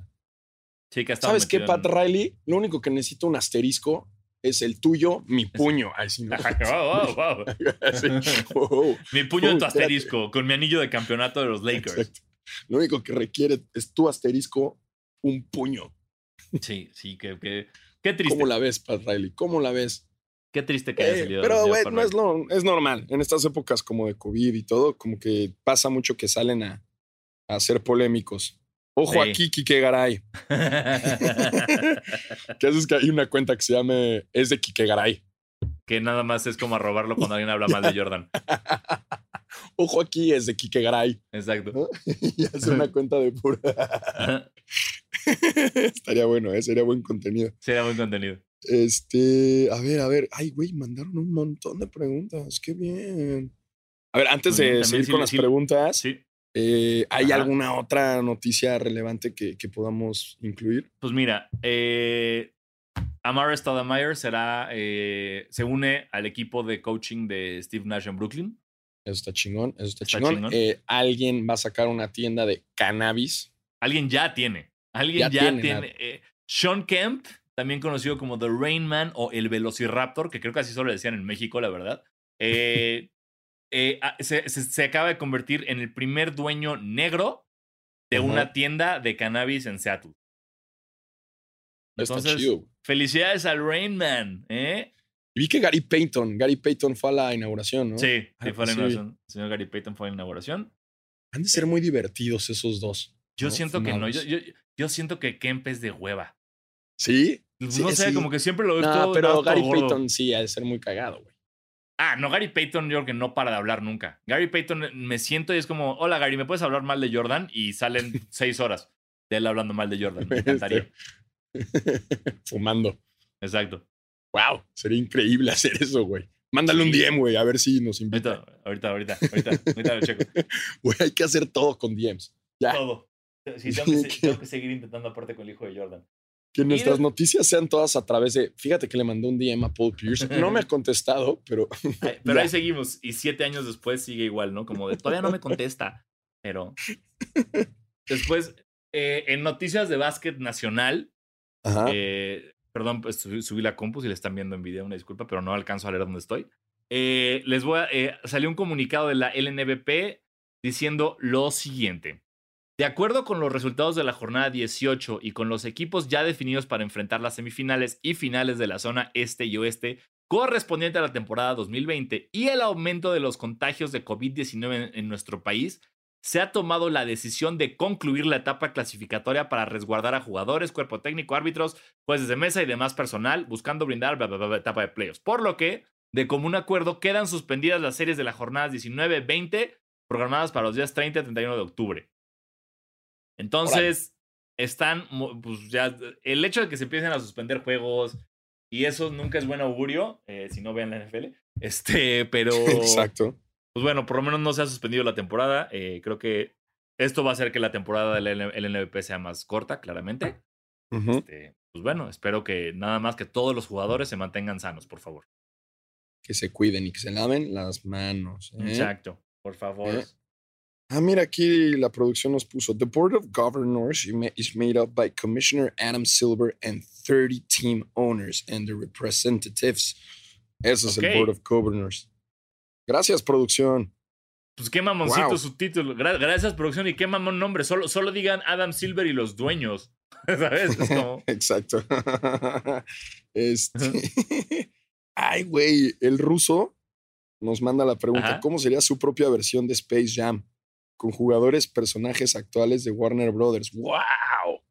Sí, que ¿Sabes qué, en- Pat Riley? Lo único que necesito un asterisco es el tuyo, mi puño. Ay, sí, no. Wow, wow, wow. Sí. Wow. Mi puño en tu asterisco con mi anillo de campeonato de los Lakers. Exacto. Lo único que requiere es tu asterisco, un puño. Sí, sí, que, que- qué triste. ¿Cómo la ves, Pat Riley? ¿Cómo la ves? Qué triste que haya Eh, salido. pero, güey, no es, lo- es normal. En estas épocas como de COVID y todo, como que pasa mucho que salen a, a ser polémicos. Ojo Sí. aquí, Kike Garay. que haces que hay una cuenta que se llame Es de Kike Garay. que nada más es como a robarlo cuando alguien habla mal de Jordan. Ojo aquí, es de Kike Garay. Exacto. ¿no? y hace una cuenta de pura. Estaría bueno, ¿eh? sería buen contenido. Sería buen contenido. Este, a ver, a ver. Ay, güey, mandaron un montón de preguntas. Qué bien. A ver, antes de también seguir sí con las sí- preguntas, Sí. eh, ¿hay Ajá. alguna otra noticia relevante que, que podamos incluir? Pues mira, eh, Amara Stoudemire será, eh, se une al equipo de coaching de Steve Nash en Brooklyn. Eso está chingón, eso está, Está chingón. chingón. Eh, alguien va a sacar una tienda de cannabis. Alguien ya tiene. Alguien Ya ya, tiene, eh, Sean Kemp, también conocido como The Rain Man o el Velociraptor, que creo que así solo le decían en México, la verdad. eh, eh, ah, se, se- se acaba de convertir en el primer dueño negro de una tienda de cannabis en Seattle. Está Entonces, felicidades al Rain Man, ¿eh? Y vi que Gary Payton, Gary Payton fue a la inauguración, ¿no? Sí, sí, fue la sí. inauguración. El señor Gary Payton fue a la inauguración. Han de ser muy divertidos esos dos. Yo ¿no? siento que no. Yo, yo siento que Kemp es de hueva. ¿Sí? No Sí, sé, sí. como que siempre lo ves No, todo. pero Gary gordo. Payton sí ha de ser muy cagado, güey. Ah, no, Gary Payton yo creo que no para de hablar nunca. Gary Payton me siento y es como, hola Gary, ¿me puedes hablar mal de Jordan? Y salen seis horas de él hablando mal de Jordan. Me encantaría. Fumando. Exacto. Wow, sería increíble hacer eso, güey. Mándale un. DM, güey, a ver si nos invita. Ahorita, ahorita, ahorita, ahorita, ahorita lo checo. Güey, hay que hacer todo con DMs. Ya. Todo. Sí, tengo, que, se- tengo que seguir intentando aparte con el hijo de Jordan. Que nuestras Mira. noticias sean todas a través de. Fíjate que le mandé un DM a Paul Pierce. No me ha contestado, pero. Ay, Pero ahí seguimos. Y siete años después sigue igual, ¿no? Como de todavía no me contesta. Pero. Después, eh, en noticias de básquet nacional, Ajá. Eh, perdón, pues subí, la compu si le están viendo en video, una disculpa, pero no alcanzo a leer dónde estoy. Eh, les voy a, salió un comunicado de la LNBP diciendo lo siguiente. De acuerdo con los resultados de la jornada 18 y con los equipos ya definidos para enfrentar las semifinales y finales de la zona este y oeste correspondiente a la temporada 2020 y el aumento de los contagios de COVID-19 en, nuestro país, se ha tomado la decisión de concluir la etapa clasificatoria para resguardar a jugadores, cuerpo técnico, árbitros, jueces de mesa y demás personal, buscando brindar bla, etapa de playoffs. Por lo que, de común acuerdo, quedan suspendidas las series de las jornadas 19-20 programadas para los días 30 y 31 de octubre. Entonces, están, pues ya, el hecho de que se empiecen a suspender juegos y eso nunca es buen augurio, eh, si no vean la NFL, este, pero... Exacto. Pues bueno, por lo menos no se ha suspendido la temporada. eh, creo que esto va a hacer que la temporada del L- LNBP sea más corta, claramente. Este, pues bueno, espero que nada más que todos los jugadores se mantengan sanos, por favor. Que se cuiden y que se laven las manos. ¿eh? Exacto, por favor. Eh. Ah, mira, aquí la producción nos puso: The Board of Governors is made up by Commissioner Adam Silver and 30 team owners and the representatives. Ese es Ok. el Board of Governors. Gracias, producción. Pues qué mamoncito Wow. su título. Gra- gracias, producción, y qué mamón nombre. Solo, solo digan Adam Silver y los dueños. ¿Sabes? Es como. Exacto. este. Ay, güey, el ruso nos manda la pregunta: Ajá. ¿Cómo sería su propia versión de Space Jam? Con jugadores, personajes actuales de Warner Brothers. ¡Wow!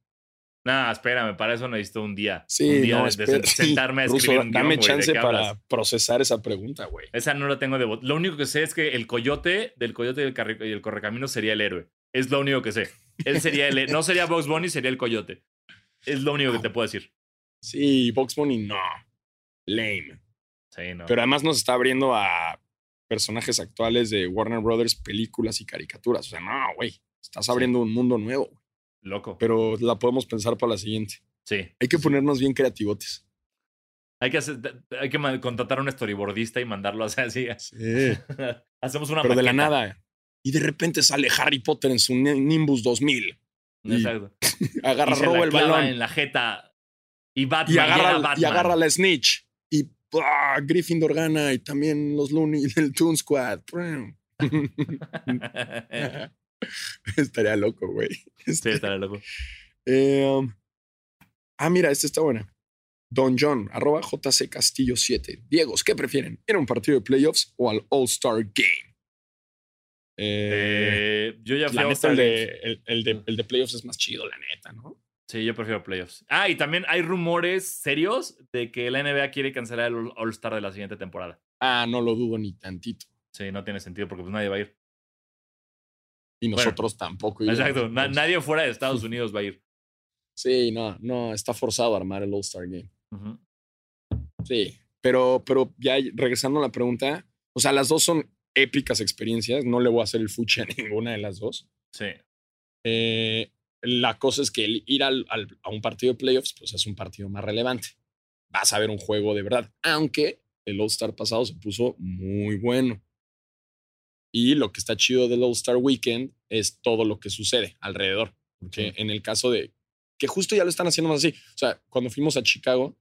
Nah, espérame, para eso necesito un día. Sí, un día no, de- sentarme a Ruso, escribir un guion, dame güey, ¿de chance para hablas? procesar esa pregunta, güey. Esa no la tengo de bot. Lo único que sé es que el coyote del coyote y el, y el correcamino sería el héroe. Es lo único que sé. Él sería el. No sería Box Bunny, sería el coyote. Es lo único que te puedo decir. Sí, Box Bunny no. Lame. Sí, no. Pero además nos está abriendo a personajes actuales de Warner Brothers, películas y caricaturas. O sea, no, güey. Estás abriendo un mundo nuevo. güey. Loco. Pero la podemos pensar para la siguiente. Sí. Hay que ponernos bien creativotes. Hay que, hacer- hay que contratar a un storyboardista y mandarlo a hacer así. Sí. Hacemos una Pero de la nada. Y de repente sale Harry Potter en su Ni- Nimbus 2000. Y Exacto. agarra, Y se roba la el balón. en la jeta. Y Batman y agarra, y agarra la Snitch. Y ¡ah! Gryffindor gana. Y también los Looney del Toon Squad. Estaría loco, güey. sí, estaría loco. Eh, um, ah, mira, esta está buena. Don John, arroba JC Castillo 7. Diegos, ¿qué prefieren? ¿Ir a un partido de playoffs o al All-Star Game? Eh, Eh, yo ya fui el de, el de, el de playoffs es más chido, la neta, ¿no? Sí, yo prefiero playoffs. Ah, y también hay rumores serios de que la NBA quiere cancelar el All- All-Star de la siguiente temporada. Ah, no lo dudo ni tantito. Sí, no tiene sentido porque pues nadie va a ir. Y Bueno, nosotros tampoco. iremos, Exacto. na- nadie fuera de Estados Unidos va a ir. Sí, no, no, está forzado a armar el All-Star Game. Sí, pero, pero ya regresando a la pregunta, o sea, las dos son épicas experiencias. No le voy a hacer el fuche a ninguna de las dos. Sí. Eh, la cosa es que el ir al, al- a un partido de playoffs, pues es un partido más relevante. Vas a ver un juego de verdad, aunque el All-Star pasado se puso muy bueno. Y lo que está chido del All-Star Weekend es todo lo que sucede alrededor. Porque en el caso de que justo ya lo están haciendo más así. O sea, cuando fuimos a Chicago,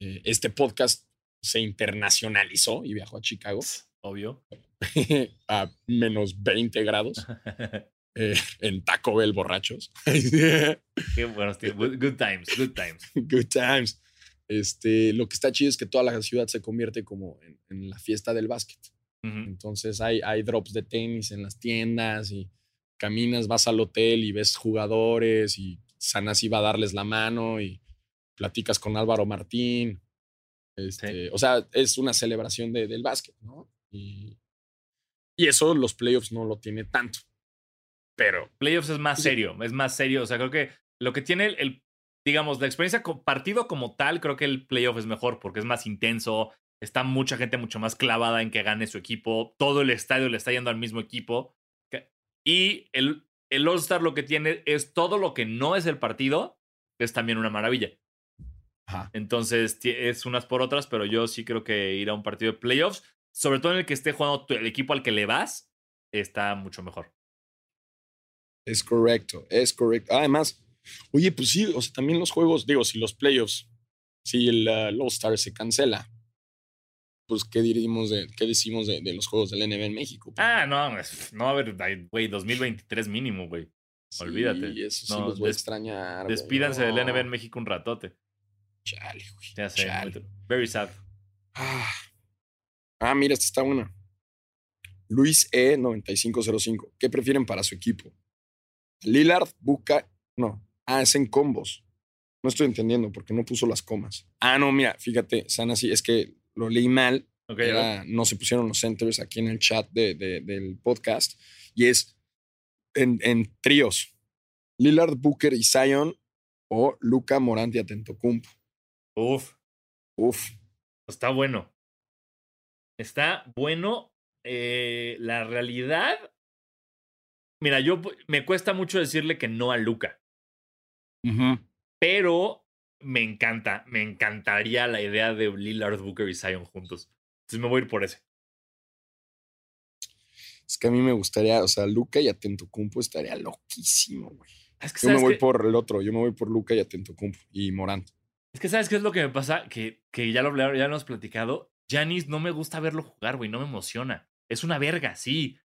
eh, este podcast se internacionalizó y viajó a Chicago Obvio. a menos 20 grados eh, en Taco Bell borrachos. Qué buenos tiempos. Good, times, good times. Good times. Este, lo que está chido es que toda la ciudad se convierte como en, en la fiesta del básquet. Entonces hay, hay drops de tenis en las tiendas y caminas, vas al hotel y ves jugadores y Sanasi va a darles la mano y platicas con Álvaro Martín. Este, O sea, es una celebración de- del básquet, ¿no? Y, y eso los playoffs no lo tiene tanto. Pero Playoffs es más Sí. serio, es más serio. O sea, creo que lo que tiene el, el- digamos, la experiencia con partido como tal, creo que el playoff es mejor porque es más intenso. Está mucha gente mucho más clavada en que gane su equipo. Todo el estadio le está yendo al mismo equipo. Y el, el All-Star lo que tiene es todo lo que no es el partido, es también una maravilla. Ajá. Entonces es unas por otras, pero yo sí creo que ir a un partido de playoffs, sobre todo en el que esté jugando el equipo al que le vas, está mucho mejor. Es correcto, es correcto. Además, oye, pues sí, o sea, también los juegos, digo, si los playoffs, si el uh, el All-Star se cancela, pues, ¿qué diríamos de, qué decimos de, de los juegos del NBA en México? Ah, no, es- no, a ver, ay, güey, 2023 mínimo, güey. olvídate. Sí, eso sí No, los voy a extrañar. Despídanse del NBA en México un ratote. Chale, güey. Ya sé. chale. Very sad. Ah. Ah, mira, esta está buena. Luis E. 9505. ¿Qué prefieren para su equipo? Lillard, Buca. No. Ah, es en combos. No estoy entendiendo porque no puso las comas. Ah, no, mira, fíjate, Sana, sí, es que lo leí mal. Era- no se pusieron los centers aquí en el chat de- de- del podcast. Y es en, en tríos. Lillard, Booker y Zion o Luca Morant y Atentocumpo. Uf, Uf. está bueno. Está bueno. Eh, la realidad. Mira, yo me cuesta mucho decirle que no a Luca. Pero me encanta, me encantaría la idea de Lillard, Booker y Zion juntos. Entonces me voy a ir por ese. Es que a mí me gustaría, o sea, Luca y Atentocumpo estaría loquísimo, güey. Es que Yo me ¿sabes voy por el otro, yo me voy por Luca y Atentocumpo y Morant. Es que ¿sabes qué es lo que me pasa? Que, que ya lo ya lo hemos platicado. Janis no me gusta verlo jugar, güey, no me emociona. Es una verga, sí.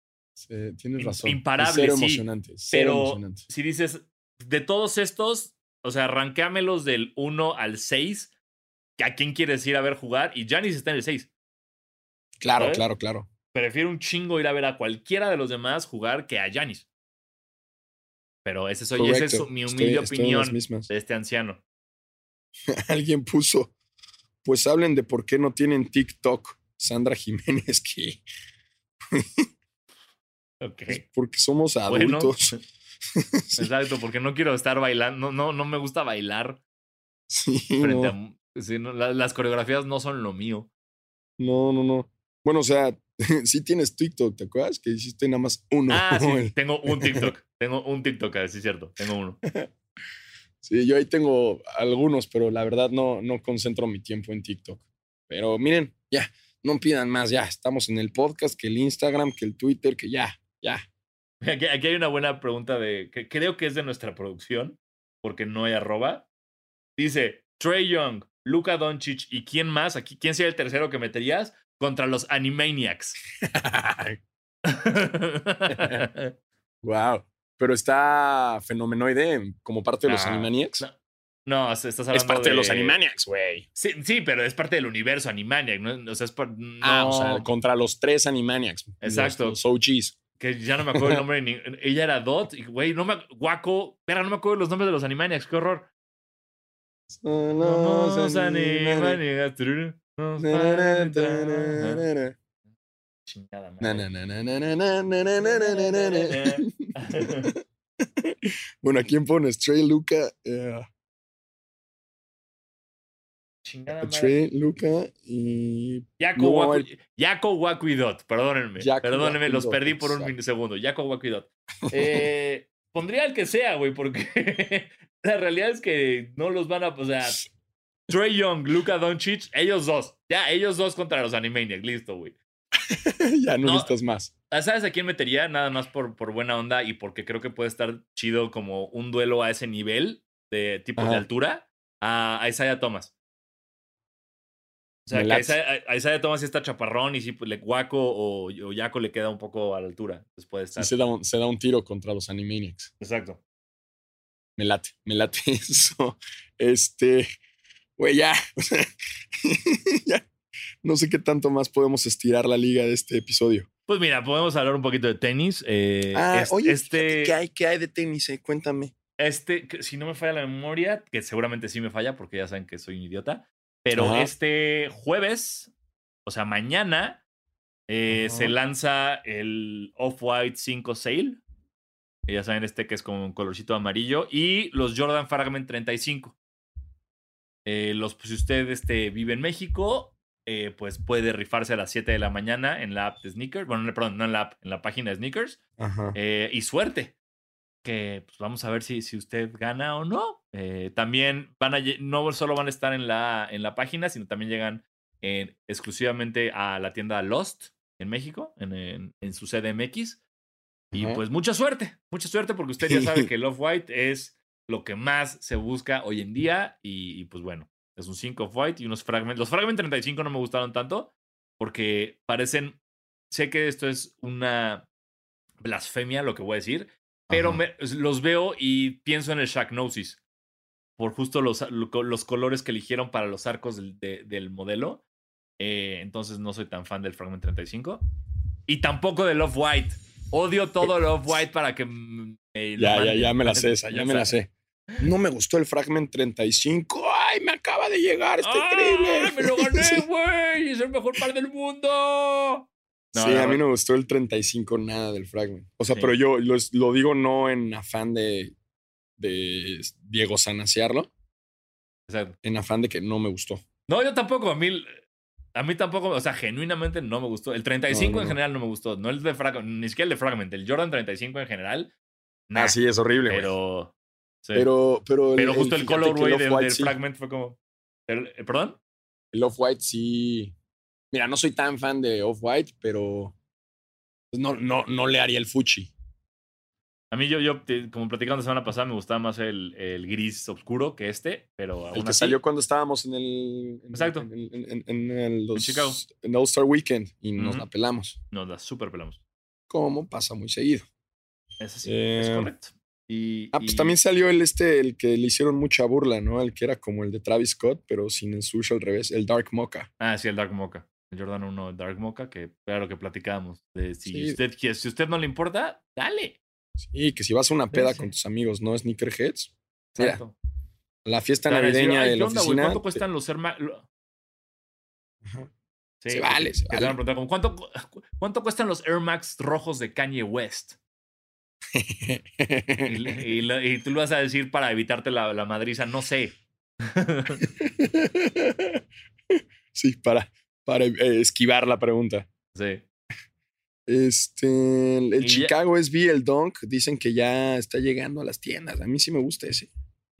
Sí, tienes razón. imparable, cero sí, emocionante. Cero Pero emocionante. si dices, de todos estos, o sea, arranquéamelos del 1 al 6, ¿a quién quieres ir a ver jugar? Y Janis está en el 6. Claro, ¿sabes? claro, claro. Prefiero un chingo ir a ver a cualquiera de los demás jugar que a Janis. Pero ese soy, esa es mi humilde estoy opinión de este anciano. Alguien puso, pues hablen de por qué no tienen TikTok. Sandra Jiménez, que Ok. porque somos Bueno. adultos. Sí, Exacto, porque no quiero estar bailando, no, no, no me gusta bailar sí, frente no, a... sí, no, la- las coreografías no son lo mío. no, no, no. Bueno, o sea, sí tienes TikTok, ¿te acuerdas? Que hiciste nada más uno. Ah, sí, tengo un TikTok. Tengo un TikTok, sí es cierto, tengo uno. Sí, yo ahí tengo algunos, pero la verdad no, no concentro mi tiempo en TikTok. Pero miren, ya, no pidan más, ya, estamos en el podcast, que el Instagram, que el Twitter, que ya, ya. Aquí, aquí hay una buena pregunta de que creo que es de nuestra producción, porque no hay arroba. Dice Trey Young, Luka Doncic y quién más, aquí quién sería el tercero que meterías contra los Animaniacs. wow. Pero está fenomenoide como parte de los Ah, Animaniacs. no, no, estás hablando es parte de, los Animaniacs, güey. Sí, sí, pero es parte del universo Animaniac, ¿no? O sea, es par- Ah, o sea, contra los tres Animaniacs. los- Exacto. Los, OGs que ya no me acuerdo el nombre. Ni, ella era Dot, y güey, no me. Guaco, pero no me acuerdo los nombres de los Animaniacs, qué horror. No, no, Chingada. Bueno, ¿a quién pones? Trey Luca. Yeah. Chingada Luca y. Yaco No, Waku- Wakuidot, perdónenme. Perdónenme, los perdí por un milisegundo. Yaco Wakuidot. Eh, pondría el que sea, güey, porque la realidad es que no los van a. O sea, Trey Young, Luka Doncic, ellos dos. Ya, ellos dos contra los Animaniacs. Listo, güey. ya no, necesitas más. Ah, ¿Sabes a quién metería? Nada más por, por buena onda y porque creo que puede estar chido como un duelo a ese nivel de tipo de altura a, a Isaiah Thomas. O sea, que a. Isaiah, Isaiah Thomas sí está chaparrón y sí, pues, le guaco o, o Yaco le queda un poco a la altura. Puede Sí, estar. se, da un, se da un tiro contra los Animaniacs. Exacto. Me late, me late eso. Este. Güey, ya. ya. No sé qué tanto más podemos estirar la liga de este episodio. Pues mira, podemos hablar un poquito de tenis. Eh, Ah, es- oye, este, ¿qué hay, qué hay de tenis? eh? Cuéntame. Este, si no me falla la memoria, que seguramente sí me falla porque ya saben que soy un idiota, pero Ajá. este jueves, o sea, mañana, eh, se lanza el Off-White 5 Sale. que Ya saben, este que es con un colorcito amarillo. Y los Jordan Fragment 35. Eh, los, si usted este, vive en México, eh, pues puede rifarse a las 7 de la mañana en la app de Sneakers. Bueno, no, perdón, no en la app, en la página de Sneakers. Ajá. Eh, y suerte. Que pues, vamos a ver si, si usted gana o no. Eh, también van a, no solo van a estar en la, en la página, sino también llegan en- exclusivamente a la tienda Lost en México, en, en- en su CDMX. Y pues mucha suerte, mucha suerte porque usted ya sabe que el Off-White es lo que más se busca hoy en día. Y, y, pues bueno, es un 5 Off-White y unos Fragment. Los Fragment 35 no me gustaron tanto porque parecen. Sé que esto es una blasfemia lo que voy a decir, pero me- los veo y pienso en el Shacknosis por justo los, los colores que eligieron para los arcos del, de- del modelo. Eh, entonces no soy tan fan del Fragment 35. Y tampoco del Off-White. Odio todo el Off-White para que me Ya, ya, ya me la sé esa, ya me la sé. No me gustó el Fragment 35. ¡Ay, me acaba de llegar! ¡Está increíble! ¡Ay, ¡Me lo gané, Sí. güey! ¡Es el mejor par del mundo! No, sí, a mí no me gustó el 35 nada del Fragment. O sea, Sí. pero yo lo, lo digo no en afán de, de Diego Sanaciarlo, Exacto. en afán de que no me gustó. No, yo tampoco. A mí, a mí tampoco. O sea, genuinamente no me gustó. El 35 No, no, en general no me gustó. No el de Fragment, ni siquiera el de Fragment. El Jordan 35 en general. nah, Ah, sí, es horrible. Pero. sí. Pero, pero, Pero justo el, el del, Off-White del sí. Fragment fue como. el- eh, ¿Perdón? El Off-White sí. Mira, no soy tan fan de Off-White, pero pues, no, no, no le haría el Fuchi. A mí, yo, yo como platicamos la semana pasada, me gustaba más el, el gris oscuro que este. Pero aún El que así- salió cuando estábamos en el. en- Exacto. En, en- en- el- los- Chicago. En All-Star Weekend y nos Ujú. la pelamos. Nos la super pelamos. Como pasa muy seguido. Es Eh, correcto. Y, Ah, pues y- también salió el este, el que le hicieron mucha burla, ¿no? El que era como el de Travis Scott, pero sin el sushi al revés, el Dark Mocha. Ah, sí, el Dark Mocha. El Jordan 1 Dark Mocha, que era lo que platicábamos. De si, Sí. usted, si usted no le importa, dale. Sí, que si vas a una peda sí. con tus amigos, no sneakerheads, Mira, Exacto. la fiesta navideña "Ay, de ¿qué la onda, oficina. ¿Cuánto cuestan los Air Max? Lo-. Sí, Se vale, se vale. preguntar ¿cuánto, cu- ¿cuánto cuestan los Air Max rojos de Kanye West? Y, tú lo vas a decir para evitarte la, la madriza, no sé. sí, para, para eh, esquivar la pregunta. Sí. Este, el, el Y ya- Chicago SB, el Dunk, dicen que ya está llegando a las tiendas. A mí sí me gusta ese.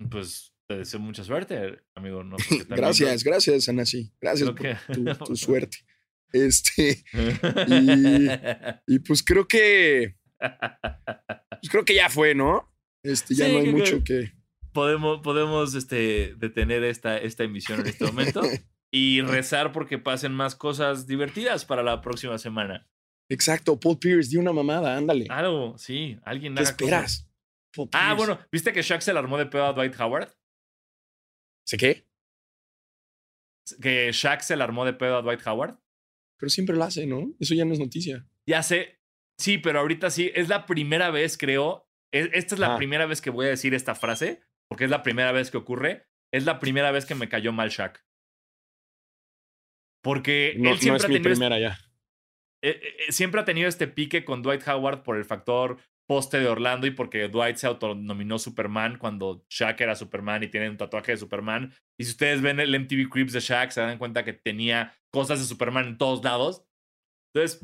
Pues te deseo mucha suerte, amigo. ¿no? Gracias, gracias, Anasi. Gracias por tu, tu suerte. Este, Y- y pues creo que, pues creo que ya fue, ¿no? Este, ya Sí, no hay mucho que. podemos, podemos este, detener esta, esta emisión en este momento y rezar porque pasen más cosas divertidas para la próxima semana. Exacto, Paul Pierce, di una mamada, ándale. Algo, sí, alguien ¿Qué esperas? Ah, bueno, ¿viste que Shaq se le armó de pedo a Dwight Howard? ¿Sé qué? Que Shaq se le armó de pedo a Dwight Howard. Pero siempre lo hace, ¿no? Eso ya no es noticia. Ya sé, sí, pero ahorita sí, es la primera vez, creo. es- Esta es la Ah. primera vez que voy a decir esta frase, porque es la primera vez que ocurre. Es la primera vez que me cayó mal Shaq. Porque No, él no siempre es ha mi tenido primera ya. Eh, eh, siempre ha tenido este pique con Dwight Howard por el factor poste de Orlando y porque Dwight se autonominó Superman cuando Shaq era Superman y tiene un tatuaje de Superman. Y si ustedes ven el MTV Creeps de Shaq, se dan cuenta que tenía cosas de Superman en todos lados. Entonces,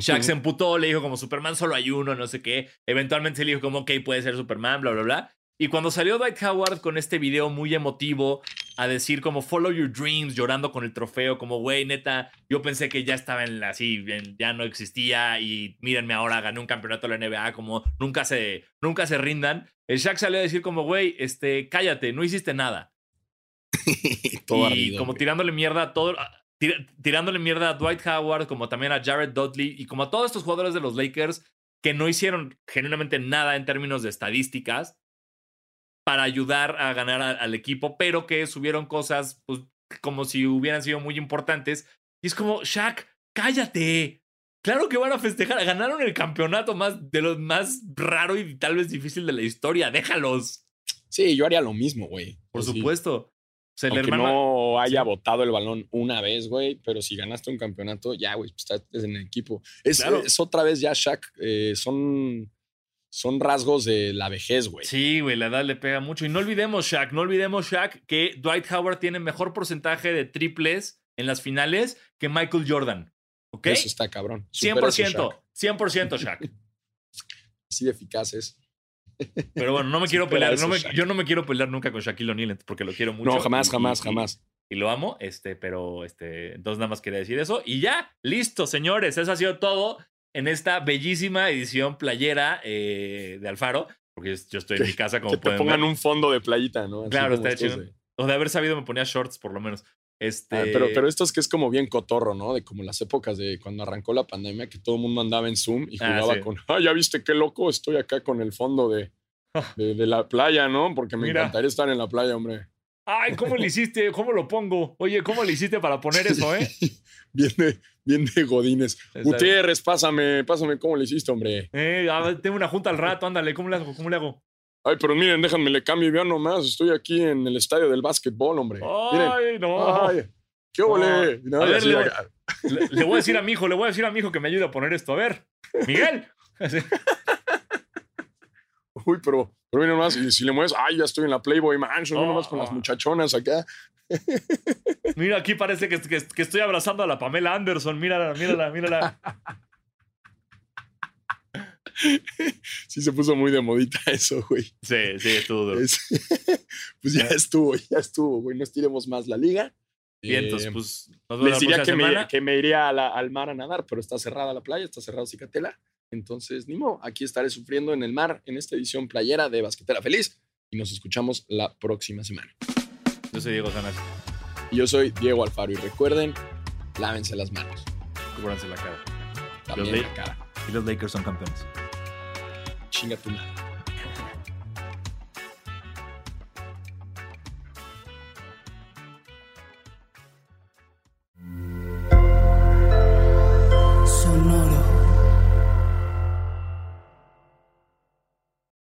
Shaq se emputó, le dijo como Superman solo hay uno, no sé qué. Eventualmente se le dijo como, ok, puede ser Superman, bla, bla, bla. Y cuando salió Dwight Howard con este video muy emotivo a decir como follow your dreams, llorando con el trofeo, como güey, neta, yo pensé que ya estaba en la, así, ya no existía y mírenme ahora, gané un campeonato de la NBA, como nunca se, nunca se rindan. El Shaq salió a decir como, güey, este, cállate, no hiciste nada. y como tirándole mierda a todo, tirándole mierda a Dwight Howard, como también a Jared Dudley y como a todos estos jugadores de los Lakers que no hicieron genuinamente nada en términos de estadísticas para ayudar a ganar al equipo, pero que subieron cosas pues, como si hubieran sido muy importantes. Y es como, Shaq, cállate. Claro que van a festejar. Ganaron el campeonato más de los más raro y tal vez difícil de la historia. Déjalos. Sí, yo haría lo mismo, güey. Por supuesto. O sea, no haya botado el balón una vez, güey, pero si ganaste un campeonato, ya, güey, pues, estás en el equipo. Es, es otra vez ya Shaq. Eh, son son rasgos de la vejez, güey. Sí, güey, la edad le pega mucho. Y no olvidemos, Shaq, no olvidemos, Shaq, que Dwight Howard tiene mejor porcentaje de triples en las finales que Michael Jordan. ¿Ok? Eso está cabrón. 100%, 100% Shaq. Así de eficaces. Pero bueno, no me quiero pelear. yo no me quiero pelear nunca con Shaquille O'Neal porque lo quiero mucho. No, jamás, jamás, jamás. Y, lo amo, este, pero este, entonces nada más quería decir eso. Y ya, listo, señores. Eso ha sido todo en esta bellísima edición playera eh, de Alfaro, porque yo estoy en mi casa como que te pongan un fondo de playita, ¿no? claro, está hecho. O de haber sabido me ponía shorts por lo menos. Este... Ah, pero, pero esto es que es como bien cotorro, ¿no? De como las épocas de cuando arrancó la pandemia, que todo el mundo andaba en Zoom y ah, jugaba con, ah, ya viste qué loco, estoy acá con el fondo de, de, la playa, ¿no? Porque me encantaría estar en la playa, hombre. Ay, ¿cómo le hiciste? ¿Cómo lo pongo? Oye, ¿cómo le hiciste para poner eso, eh? Bien de, bien de Godines. Gutiérrez, pásame, pásame cómo le hiciste, hombre. Eh, tengo una junta al rato, ándale, ¿cómo le hago? ¿Cómo le hago? Ay, pero miren, déjame le cambio y vean nomás. Estoy aquí en el estadio del básquetbol, hombre. Ay, no. Ay, ¿Qué ole? le, voy a decir a mi hijo, le voy a decir a mi hijo que me ayude a poner esto. A ver, Miguel. Uy, pero, pero mira nomás, y si le mueves, ay, ya estoy en la Playboy Mansion, oh. nomás con las muchachonas acá. Mira, aquí parece que, que, estoy abrazando a la Pamela Anderson. Mírala, mírala, mírala. Sí, se puso muy de modita eso, güey. Sí, sí, estuvo duro. pues ya estuvo, ya estuvo, güey. No estiremos más la liga. Vientos, eh, pues. les diría que me, que me, iría al mar a nadar, pero está cerrada la playa, está cerrado Cicatela. Entonces, ni modo, aquí estaré sufriendo en el mar en esta edición playera de Basquetera Feliz y nos escuchamos la próxima semana. Yo soy Diego Sanaz. Y yo soy Diego Alfaro. Y recuerden, lávense las manos. Cúbranse la cara. También la cara. Y los Lakers son campeones. Chinga tu madre.